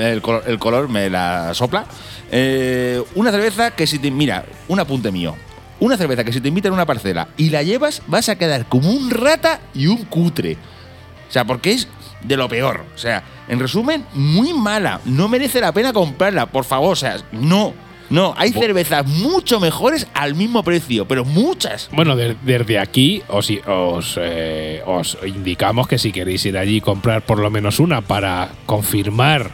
el color, el color me la sopla. Eh, una cerveza que si te. Mira, un apunte mío. Una cerveza que si te invitan a una parcela y la llevas, vas a quedar como un rata y un cutre. O sea, porque es de lo peor. O sea, en resumen, muy mala. No merece la pena comprarla, por favor. O sea, no. No, hay cervezas mucho mejores al mismo precio, pero muchas. Bueno, de- desde aquí os, os, eh, os indicamos que si queréis ir allí y comprar por lo menos una para confirmar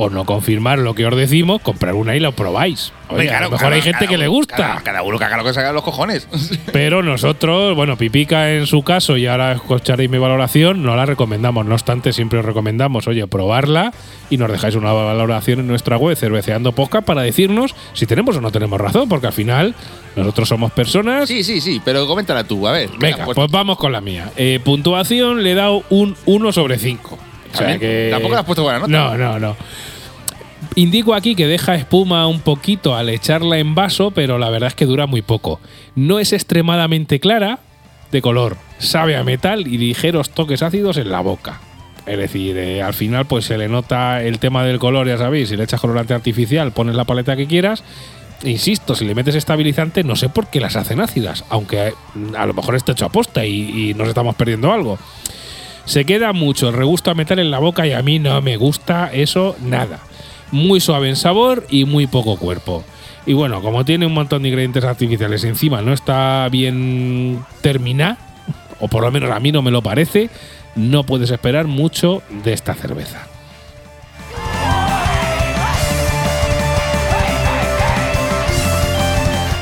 o no confirmar lo que os decimos, comprar una y lo probáis. Oye, a lo mejor cada- hay gente que le gusta. Cada, cada uno que haga lo que se haga los cojones. Pero nosotros, bueno, Pipica en su caso, y ahora escucharéis mi valoración, no la recomendamos. No obstante, siempre os recomendamos, oye, probarla y nos dejáis una valoración en nuestra web, Cerveceando Podcast, para decirnos si tenemos o no tenemos razón, porque al final nosotros somos personas. sí, sí, sí, pero coméntala tú, a ver. ¿qué le Venga, puesto? pues vamos con la mía. Eh, puntuación le he dado un 1 sobre 5. O sea También, que. Tampoco le has puesto buena nota. No, no, no. Indico aquí que deja espuma un poquito al echarla en vaso, pero la verdad es que dura muy poco. No es extremadamente clara de color, sabe a metal y ligeros toques ácidos en la boca. Es decir, eh, al final pues se le nota el tema del color, ya sabéis, si le echas colorante artificial, pones la paleta que quieras. Insisto, si le metes estabilizante, no sé por qué las hacen ácidas, aunque eh, a lo mejor está hecho a posta y, y nos estamos perdiendo algo. Se queda mucho el regusto a metal en la boca y a mí no me gusta eso nada. Muy suave en sabor y muy poco cuerpo. Y bueno, como tiene un montón de ingredientes artificiales encima, no está bien terminada, o por lo menos a mí no me lo parece, no puedes esperar mucho de esta cerveza.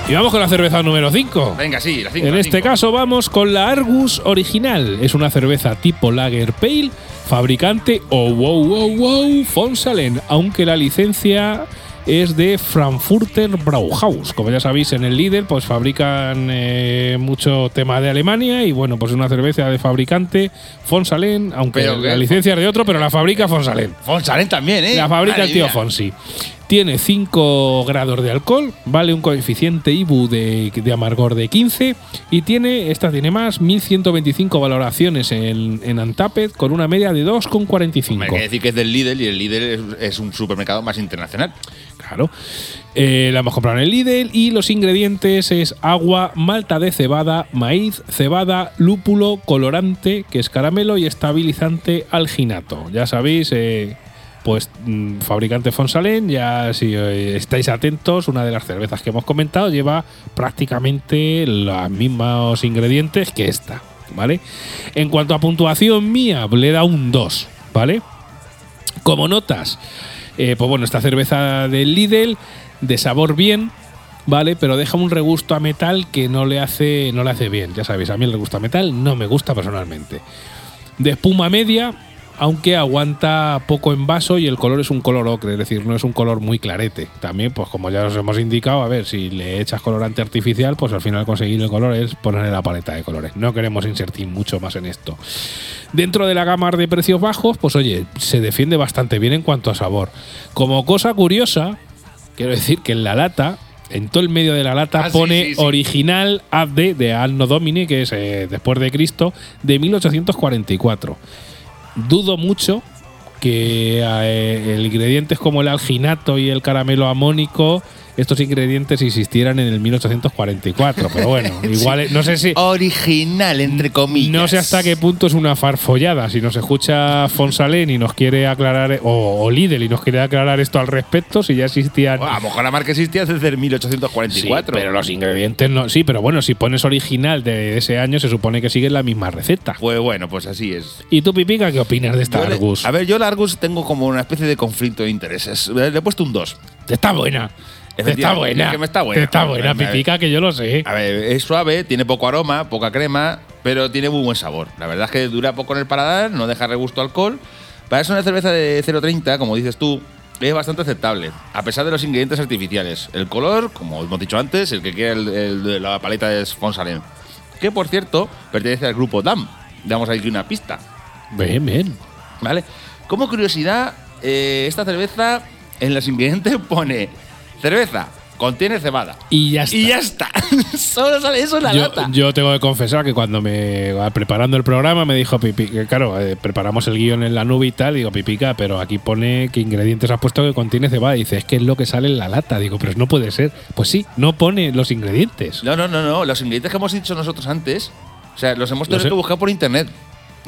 Y vamos con la cerveza número 5. Venga, sí, la cinco, En la este cinco. caso vamos con la Argus original. Es una cerveza tipo Lager Pale, fabricante oh wow wow wow Fonsalen, aunque la licencia es de Frankfurter Brauhaus. Como ya sabéis, en el líder pues fabrican eh, mucho tema de Alemania y bueno, pues es una cerveza de fabricante Fonsalen, aunque Pero la licencia es de otro, pero la fabrica Fonsalen. Fonsalen también, ¿eh? La fabrica Madre el tío mía. Fonsi. Tiene 5 grados de alcohol, vale un coeficiente IBU de, de amargor de 15 y tiene, esta tiene más, 1125 valoraciones en, en Untapped con una media de 2,45. Hay que decir que es del Lidl y el Lidl es, es un supermercado más internacional. Claro. Eh, la hemos comprado en el Lidl y los ingredientes es agua, malta de cebada, maíz, cebada, lúpulo, colorante, que es caramelo y estabilizante alginato. Ya sabéis, eh, pues mm, fabricante Fonsalen, ya si eh, estáis atentos, una de las cervezas que hemos comentado lleva prácticamente los mismos ingredientes que esta, ¿vale? En cuanto a puntuación mía, le da un 2, ¿vale? Como notas, eh, pues bueno, esta cerveza del Lidl, de sabor bien, ¿vale? Pero deja un regusto a metal que no le hace, no le hace bien. Ya sabéis, a mí el regusto a metal no me gusta personalmente. De espuma media, aunque aguanta poco en vaso y el color es un color ocre, es decir, no es un color muy clarete. También, pues como ya os hemos indicado, a ver, si le echas colorante artificial, pues al final conseguir el color es ponerle la paleta de colores. No queremos insertir mucho más en esto. Dentro de la gama de precios bajos, pues oye, se defiende bastante bien en cuanto a sabor. Como cosa curiosa, quiero decir que en la lata, en todo el medio de la lata, Ah, pone sí, sí. original AD de Anno Domini, que es eh, después de Cristo, de 1844. Dudo mucho que eh, ingredientes como el alginato y el caramelo amónico, estos ingredientes existieran en el 1844. Pero bueno, igual, eh, no sé si. Original, entre comillas. No sé hasta qué punto es una farfollada. Si nos escucha Fonsalén y nos quiere aclarar, o, o Lidl y nos quiere aclarar esto al respecto, si ya existían. Bueno, a lo mejor la marca existía desde el Sí, 1844. pero los ingredientes no. Sí, pero bueno, si pones original de ese año, se supone que sigue la misma receta. Pues bueno, pues así es. ¿Y tú, Pipica, qué opinas de esta Yo le- Argus? a ver, yo la Argus tengo como una especie de conflicto de intereses. Le he puesto un 2. Está buena. Está buena. es que me está buena. Está buena, ver. Pipica, que yo lo sé. A ver, es suave, tiene poco aroma, poca crema, pero tiene muy buen sabor. La verdad es que dura poco en el paladar, no deja regusto alcohol. Para ser una cerveza de 0,30, como dices tú, es bastante aceptable, a pesar de los ingredientes artificiales. El color, como hemos dicho antes, el que quiera el, el la paleta es Fonsalen. Que por cierto, pertenece al grupo DAM. Damos aquí una pista. Bien, bien. ¿Vale? Como curiosidad, eh, esta cerveza en los ingredientes pone cerveza, contiene cebada. Y ya está. Y ya está. Solo sale eso en la Yo, lata. yo tengo que confesar que cuando me va preparando el programa me dijo Pipi, que claro, eh, preparamos el guion en la nube y tal, digo Pipica, pero aquí pone que ingredientes has puesto que contiene cebada. Y dice, es que es lo que sale en la lata. Digo, pero no puede ser. Pues sí, no pone los ingredientes. No, no, no, no. Los ingredientes que hemos dicho nosotros antes, o sea, los hemos tenido que buscar por internet.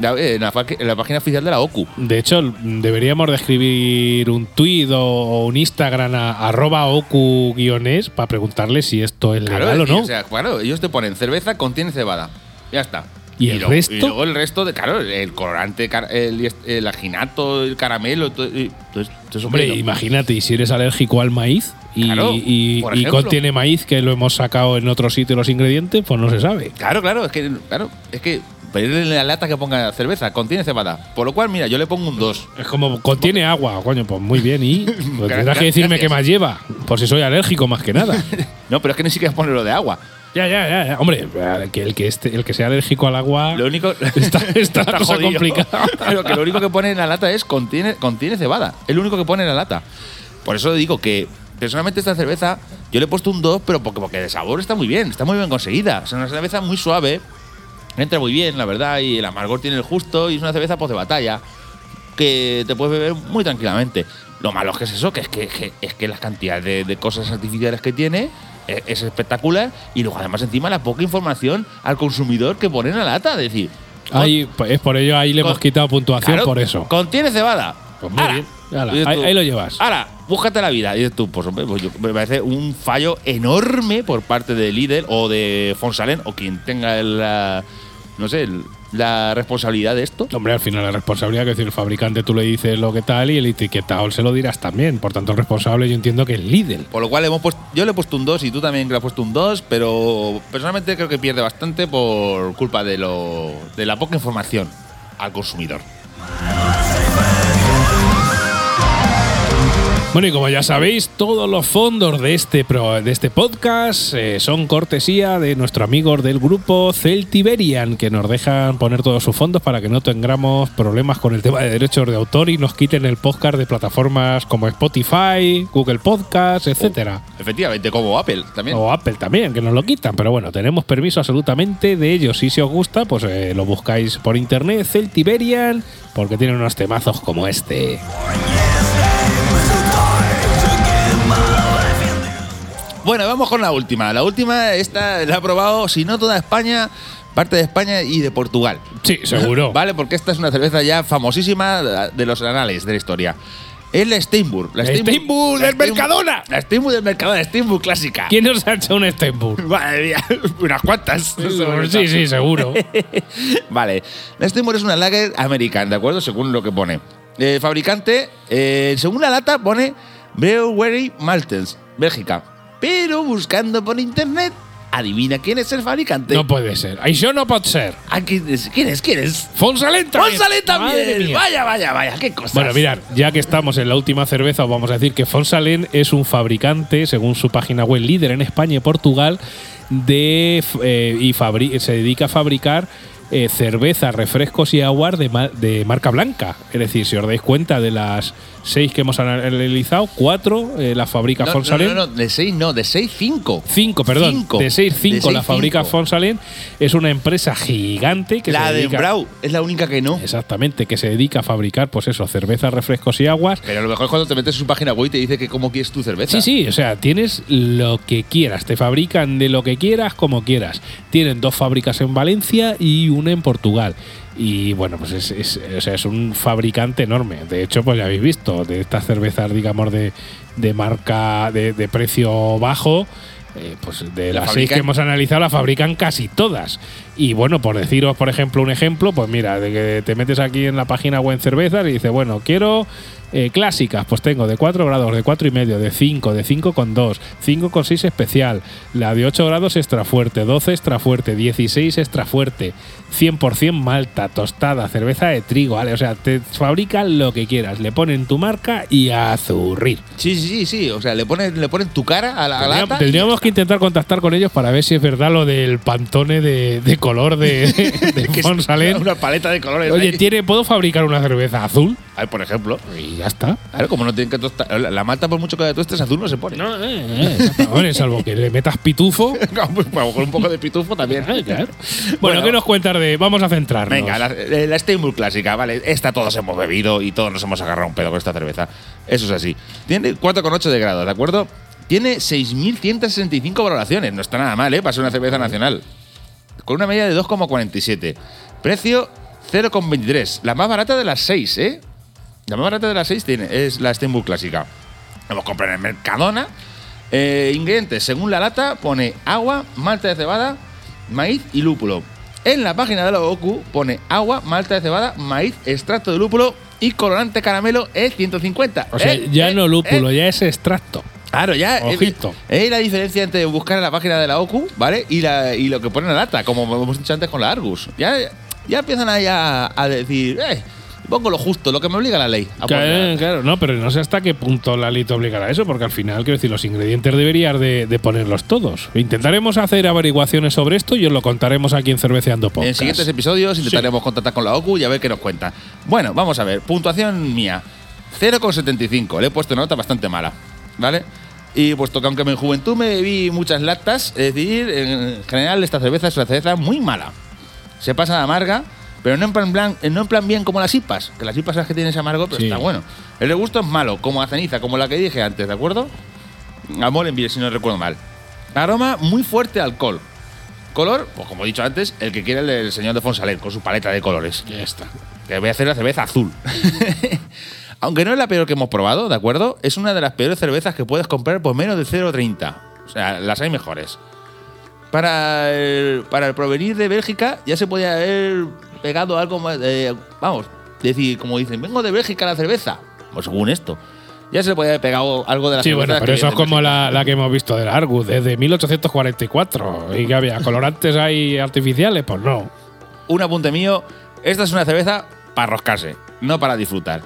Eh, En la, fa- en la página oficial de la OCU. De hecho, deberíamos de escribir un tuit o un Instagram a arroba ocu-es para preguntarle si esto es legal o y, no. o sea, claro, ellos te ponen cerveza contiene cebada. Ya está. ¿Y el luego, resto? Y luego el resto, de, claro, el colorante, el, el aginato, el caramelo, todo, y- todo Hombre, imagínate, y si eres alérgico al maíz y, Claro, y- contiene maíz que lo hemos sacado en otro sitio los ingredientes, pues no se sabe. Claro, claro, es que, claro, es que pedirle en la lata que ponga cerveza, contiene cebada. Por lo cual, mira, yo le pongo un 2. Es como contiene agua, coño, pues muy bien. Y pues tendrás que decirme qué más lleva, por si soy alérgico más que nada. No, pero es que ni siquiera ponerlo de agua. ya, ya, ya, ya. Hombre, que el que esté, el que sea alérgico al agua Lo único. está, está cosa complicada. Pero que lo único que pone en la lata es contiene, contiene cebada. Es lo único que pone en la lata. Por eso digo que personalmente esta cerveza yo le he puesto un 2, pero porque, porque de sabor está muy bien, está muy bien conseguida. Es una cerveza muy suave, entra muy bien, la verdad, y el amargor tiene el justo y es una cerveza pues, de batalla que te puedes beber muy tranquilamente. Lo malo es que es eso, que es que, que- es que las cantidades de, de cosas artificiales que tiene es, es espectacular y luego además encima la poca información al consumidor que pone en la lata, es decir, Ahí, pues, es por ello ahí le Con- hemos quitado puntuación Claro, por eso. Contiene cebada. Pues muy bien. Ala, ahí- lo llevas. Ahora, búscate la vida. Y dices tú, pues hombre, pues yo- me parece un fallo enorme por parte de Lidl o de Fonsalen o quien tenga la, no sé, el- la responsabilidad de esto. Hombre, al final la responsabilidad, que es decir, el fabricante tú le dices lo que tal y el etiquetado se lo dirás también. Por tanto, el responsable yo entiendo que es Lidl. Por lo cual hemos puesto, yo le he puesto un 2 y tú también le has puesto un 2, pero personalmente creo que pierde bastante por culpa de, lo, de la poca información al consumidor. Bueno, y como ya sabéis, todos los fondos de este, pro- de este podcast eh, son cortesía de nuestros amigos del grupo Celtiberian, que nos dejan poner todos sus fondos para que no tengamos problemas con el tema de derechos de autor y nos quiten el podcast de plataformas como Spotify, Google Podcast, etcétera. Efectivamente, como Apple también. O Apple también, que nos lo quitan. Pero bueno, tenemos permiso absolutamente de ellos. Y si os gusta, pues eh, lo buscáis por internet, Celtiberian, porque tienen unos temazos como este. Bueno, vamos con la última. La última, esta la ha probado, si no toda España, parte de España y de Portugal. Sí, seguro. Vale, porque esta es una cerveza ya famosísima de los anales de la historia. Es la Steinburg. La La Steinburg del Steinburg- Mercadona. La Steinburg del Mercadona, Steinburg clásica. ¿Quién nos ha hecho un Steinburg? Madre mía, unas cuantas. Sí, sí, seguro. Vale, la Steinburg es una lager americana, ¿de acuerdo? Según lo que pone. Eh, fabricante, eh, según la lata, pone Brewery Maltens, Bélgica. Pero buscando por internet, adivina quién es el fabricante. No puede ser. Això no pot ser. Ah, ¿quién es? ¿Quién es? ¿Quién es? Fonsalén también. ¡González Madre también! Vaya, vaya, vaya, qué cosas. Bueno, mirad, ya que estamos en la última cerveza, os vamos a decir que Fonsalén es un fabricante, según su página web, líder en España y Portugal, de eh, y se dedica a fabricar eh, cerveza, refrescos y aguas de, ma- de marca blanca. Es decir, si os dais cuenta de las seis que hemos analizado, cuatro eh, las fabrica no, no, Fonsalén. no, no, de 6 no, de 6, 5. 5, perdón. Cinco. De 6, 5 De la seis, fabrica cinco. Fonsalén. Es una empresa gigante que La se de. Brau es la única que no. Exactamente, que se dedica a fabricar, pues eso, cervezas, refrescos y aguas. Pero a lo mejor es cuando te metes en su página web y te dice que cómo quieres tu cerveza. Sí, sí, o sea, tienes lo que quieras, te fabrican de lo que quieras, como quieras. Tienen dos fábricas en Valencia y en Portugal. Y bueno, pues es, es- o sea, es un fabricante enorme. De hecho, pues ya habéis visto, de estas cervezas, digamos, de, de marca, de, de precio bajo, eh, pues de La las seis que hemos analizado, la fabrican casi todas. Y bueno, por deciros, por ejemplo, un ejemplo, pues mira, de que te metes aquí en la página web en cervezas y dices, bueno, quiero eh, clásicas, pues tengo de 4 grados, de 4 y medio, de 5, de 5 con 2, 5 con 6 especial, la de 8 grados extra fuerte, 12 extra fuerte, 16 extra fuerte, 100% malta, tostada, cerveza de trigo, ¿vale? O sea, te fabrican lo que quieras, le ponen tu marca y a zurrir. Sí, sí, sí, sí. O sea, le ponen, le ponen tu cara a la, a la Tendríamos, lata. tendríamos que intentar contactar con ellos para ver si es verdad lo del pantone de, de color de, de Fonsalén. Una paleta de colores. Oye, ahí. ¿tiene, ¿puedo fabricar una cerveza azul? Ay, por ejemplo. Y ya está. Claro, como no tienen que tostar. La, malta, por mucho que la tostes, azul no se pone. No, eh, eh, salvo que le metas pitufo. Pues, con un poco de pitufo también. Eh, claro. Bueno, ¿qué nos cuentas de.? Vamos a centrarnos. Venga, la, eh, la Steinburg clásica, vale. Esta todos hemos bebido y todos nos hemos agarrado un pedo con esta cerveza. Eso es así. Tiene 4,8 de grados, ¿de acuerdo? Tiene 6.165 valoraciones. No está nada mal, ¿eh? Para ser una cerveza nacional. Con una media de 2,47. Precio 0,23. La más barata de las 6, ¿eh? La más barata de las 6 tiene, es la Steinbuch clásica. La hemos comprado en Mercadona. Eh, ingredientes, según la lata, pone agua, malta de cebada, maíz y lúpulo. En la página de la OCU pone agua, malta de cebada, maíz, extracto de lúpulo y colorante caramelo E150. O sea, Eh, ya eh, no lúpulo, ya es extracto. Claro, ya. eh, Ojito. Es la diferencia entre buscar en la página de la OCU, ¿vale? Y, la, y lo que pone en la lata, como hemos dicho antes con la Argus. Ya, ya empiezan ahí a, a decir, eh, pongo lo justo, lo que me obliga la ley. a Claro, claro, no, pero no sé hasta qué punto la ley te obligará a eso, porque al final, quiero decir, los ingredientes deberías de, de ponerlos todos. Intentaremos hacer averiguaciones sobre esto y os lo contaremos aquí en Cerveceando Podcast. En siguientes episodios intentaremos contactar con la OCU y a ver qué nos cuenta. Bueno, vamos a ver. Puntuación mía. 0,75. Le he puesto nota bastante mala. ¿Vale? Y puesto que aunque en juventud me bebí muchas latas, es decir, en general esta cerveza es una cerveza muy mala. Se pasa de amarga, pero no en plan, blan- no en plan bien como las IPAs. Que las IPAs es que tienen ese amargo, pero Sí. está bueno. El de gusto es malo, como la ceniza, como la que dije antes, ¿de acuerdo? A Molenbeer, si no recuerdo mal. Aroma muy fuerte alcohol. Color, pues como he dicho antes, el que quiere el del señor de Fonsalén, con su paleta de colores. Ya está. Que voy a hacer la cerveza azul. Aunque no es la peor que hemos probado, ¿de acuerdo? Es una de las peores cervezas que puedes comprar por menos de 0,30. O sea, las hay mejores. Para el, para el provenir de Bélgica ya se podía haber pegado algo más. eh, vamos, decir, como dicen, vengo de Bélgica la cerveza. Pues según esto. Ya se le podía haber pegado algo de la Sí, bueno, pero eso es como la, la que hemos visto del Argus, desde 1844. ¿Y que había? ¿Colorantes ahí artificiales? Pues no. un apunte mío, esta es una cerveza para roscarse, no para disfrutar.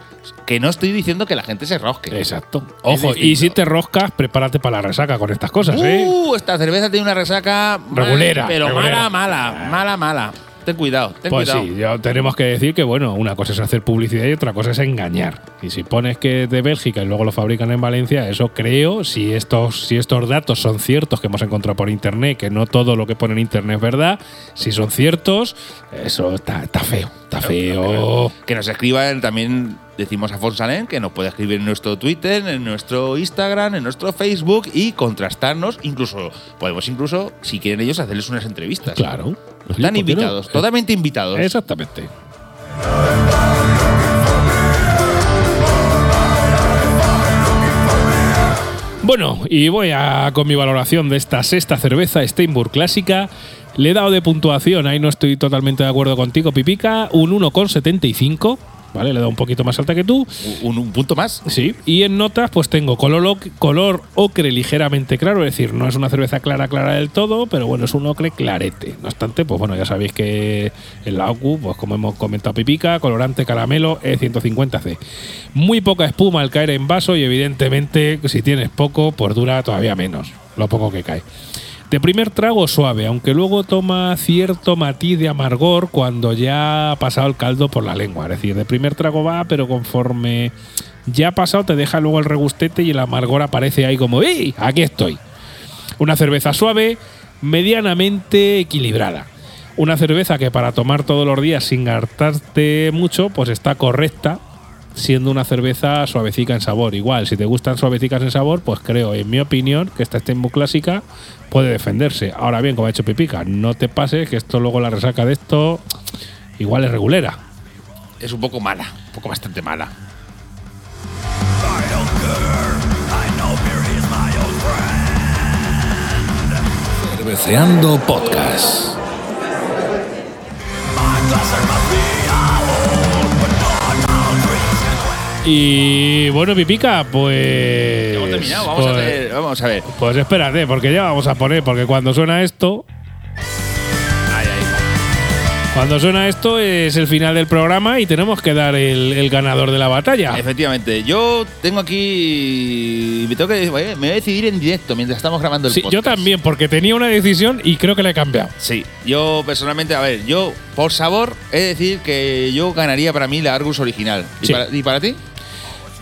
Que no estoy diciendo que la gente se rosque. Exacto. Ojo, y si te roscas, prepárate para la resaca con estas cosas, ¿eh? Uh, esta cerveza tiene una resaca Regulera, Pero regulera. mala, mala, mala, mala. Ten cuidado, ten Pues cuidado. sí, ya tenemos que decir que, bueno, una cosa es hacer publicidad y otra cosa es engañar. Y si pones que es de Bélgica y luego lo fabrican en Valencia, eso creo, si estos, si estos datos son ciertos que hemos encontrado por internet, que no todo lo que pone en internet es verdad, si son ciertos, eso está, está feo, está feo. Que nos escriban también, decimos a Fonsalén, que nos puede escribir en nuestro Twitter, en nuestro Instagram, en nuestro Facebook y contrastarnos. Incluso, podemos incluso, si quieren ellos, hacerles unas entrevistas. Claro. Están invitados, totalmente invitados. Exactamente. Bueno, y voy a con mi valoración de esta sexta cerveza Steinburg clásica. Le he dado de puntuación, ahí no estoy totalmente de acuerdo contigo, Pipica, un 1,75. ¿Vale? Le dado un poquito más alta que tú. Un, un punto más. Sí, y en notas pues tengo color, color ocre ligeramente claro, es decir, no es una cerveza clara clara del todo, pero bueno, es un ocre clarete. No obstante, pues bueno, ya sabéis que en la OCU, pues como hemos comentado pipica, colorante caramelo E E150C. Muy poca espuma al caer en vaso y evidentemente si tienes poco, pues dura todavía menos, lo poco que cae. De primer trago suave, aunque luego toma cierto matiz de amargor cuando ya ha pasado el caldo por la lengua. Es decir, de primer trago va, pero conforme ya ha pasado te deja luego el regustete y el amargor aparece ahí como ¡Ey! Aquí estoy. Una cerveza suave, medianamente equilibrada. Una cerveza que para tomar todos los días sin hartarte mucho, pues está correcta, siendo una cerveza suavecica en sabor. Igual, si te gustan suavecicas en sabor, pues creo, en mi opinión, que esta Steinbock clásica puede defenderse. Ahora bien, como ha hecho Pipica, no te pases que esto luego la resaca de esto igual es regulera. Es un poco mala, un poco bastante mala. Cerveceando Podcast. Y bueno, Pipica, pues. Hemos terminado, vamos, a pues- hacer- vamos a ver. Pues espérate, porque ya vamos a poner, porque cuando suena esto, cuando suena esto es el final del programa y tenemos que dar el, el ganador de la batalla. Efectivamente, yo tengo aquí. Me, tengo que, me voy a decidir en directo mientras estamos grabando el Sí, podcast. yo también, porque tenía una decisión y creo que la he cambiado. Sí, yo personalmente, a ver, yo por sabor he de decir que yo ganaría para mí la Argus original. ¿Y, Sí. para, y para ti?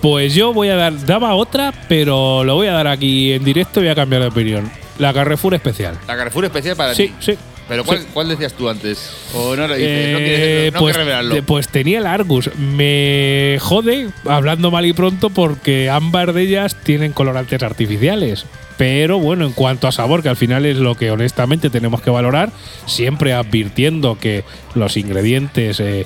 Pues yo voy a dar, daba otra, pero lo voy a dar aquí en directo y voy a cambiar de opinión. La Carrefour especial. La Carrefour especial para Sí, ti. sí. Pero ¿cuál, Sí. cuál decías tú antes? ¿O no lo dices? no Eh, quieres, no pues, revelarlo. de- pues tenía el Argus. Me jode, hablando mal y pronto, porque ambas de ellas tienen colorantes artificiales. Pero bueno, en cuanto a sabor, que al final es lo que honestamente tenemos que valorar, siempre advirtiendo que los ingredientes eh,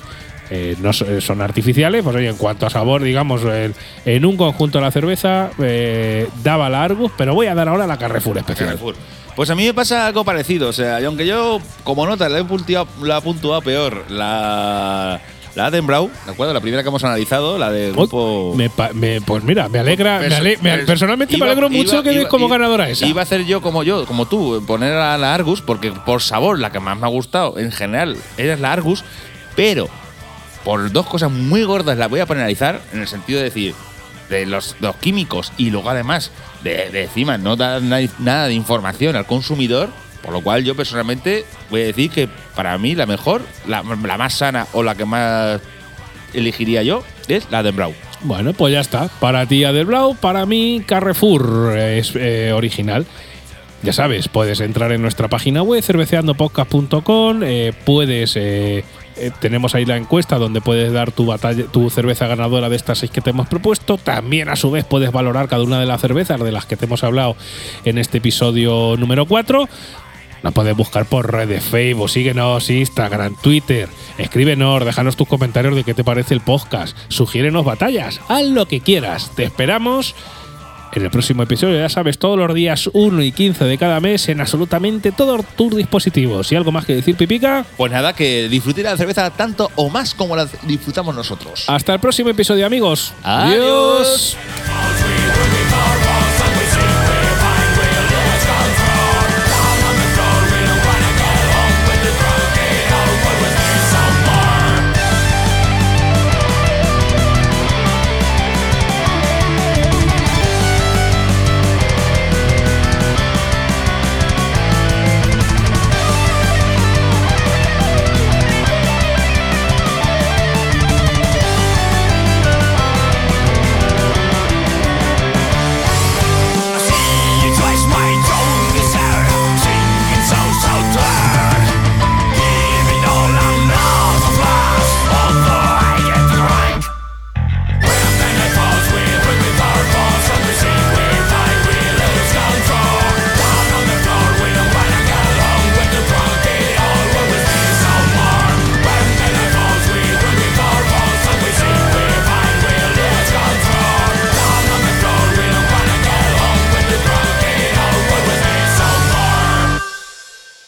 eh, no so- son artificiales, pues oye, en cuanto a sabor, digamos, en, en un conjunto de la cerveza eh, daba la Argus, pero voy a dar ahora la Carrefour especial. Carrefour. Pues a mí me pasa algo parecido. O sea, y aunque yo, como nota, la he puntuado, la he puntuado peor la, la Attenborough, ¿de acuerdo? La primera que hemos analizado, la del grupo. Me pa- me- pues mira, me alegra. me ale- me- pers- personalmente iba- me alegro iba- mucho que des como ganadora esa. Iba a hacer yo como yo, como tú, poner a la Argus, porque por sabor, la que más me ha gustado en general es la Argus, pero por dos cosas muy gordas la voy a penalizar, en el sentido de decir, de los, químicos y luego además de, de encima no dar na- nada de información al consumidor, por lo cual yo personalmente voy a decir que para mí la mejor, la, más sana o la que más elegiría yo es la de Brown. Bueno, pues ya está. Para ti, Adelblau, para mí, Carrefour es eh, original. Ya sabes, puedes entrar en nuestra página web, cerveceandopodcast.com, eh, puedes. eh, eh, tenemos ahí la encuesta donde puedes dar tu batalla, tu cerveza ganadora de estas seis que te hemos propuesto. También, a su vez, puedes valorar cada una de las cervezas de las que te hemos hablado en este episodio número 4. Nos puedes buscar por redes, Facebook, síguenos, Instagram, Twitter, escríbenos, déjanos tus comentarios de qué te parece el podcast, sugiérenos batallas, haz lo que quieras. Te esperamos en el próximo episodio, ya sabes, todos los días 1 y 15 de cada mes en absolutamente todos tus dispositivos. ¿Y algo más que decir, Pipica? Pues nada, que disfruten la cerveza tanto o más como la disfrutamos nosotros. Hasta el próximo episodio, amigos. Adiós.